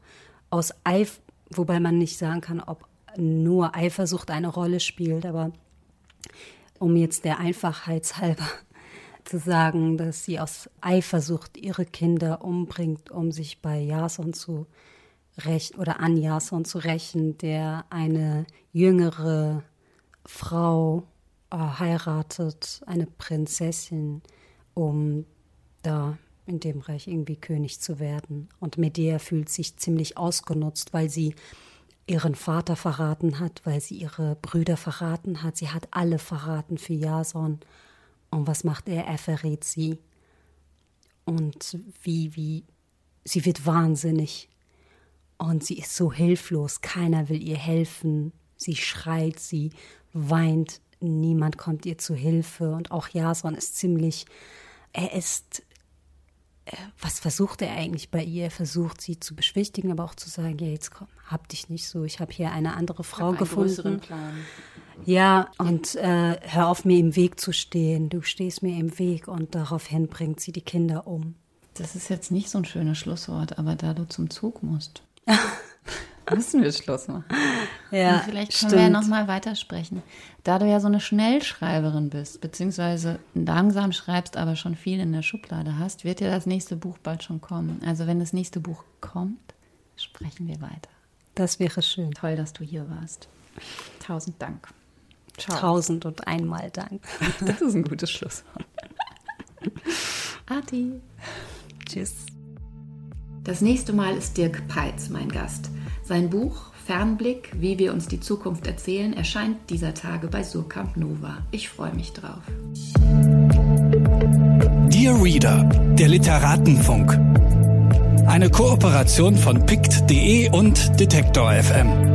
aus Eif, wobei man nicht sagen kann, ob nur Eifersucht eine Rolle spielt, aber um jetzt der Einfachheit halber zu sagen, dass sie aus Eifersucht ihre Kinder umbringt, um sich bei Jason zu rächen oder an Jason zu rächen, der eine jüngere Frau äh, heiratet, eine Prinzessin, um da in dem Reich irgendwie König zu werden. Und Medea fühlt sich ziemlich ausgenutzt, weil sie ihren Vater verraten hat, weil sie ihre Brüder verraten hat. Sie hat alle verraten für Jason. Und was macht er? Er verrät sie. Und wie, wie, sie wird wahnsinnig. Und sie ist so hilflos. Keiner will ihr helfen. Sie schreit, sie weint. Niemand kommt ihr zu Hilfe. Und auch Jason ist ziemlich, er ist äh, was versucht er eigentlich bei ihr? Er versucht sie zu beschwichtigen, aber auch zu sagen, ja, jetzt komm, hab dich nicht so, ich habe hier eine andere Frau ich gefunden. Ja, und äh, hör auf mir im Weg zu stehen, du stehst mir im Weg und daraufhin bringt sie die Kinder um. Das ist jetzt nicht so ein schönes Schlusswort, aber da du zum Zug musst. [laughs] müssen wir Schluss machen. Ja, Und vielleicht können stimmt. wir ja nochmal weitersprechen. Da du ja so eine Schnellschreiberin bist, beziehungsweise langsam schreibst, aber schon viel in der Schublade hast, wird ja das nächste Buch bald schon kommen. Also wenn das nächste Buch kommt, sprechen wir weiter. Das wäre schön. Toll, dass du hier warst. Tausend Dank. Ciao. Tausend und einmal Dank. [laughs] Das ist ein gutes Schlusswort. Ati. Tschüss. Das nächste Mal ist Dirk Peitz mein Gast. Sein Buch Fernblick, wie wir uns die Zukunft erzählen, erscheint dieser Tage bei Surkamp Nova. Ich freue mich drauf. Dear Reader, der Literatenfunk. Eine Kooperation von pict.de und Detektor FM.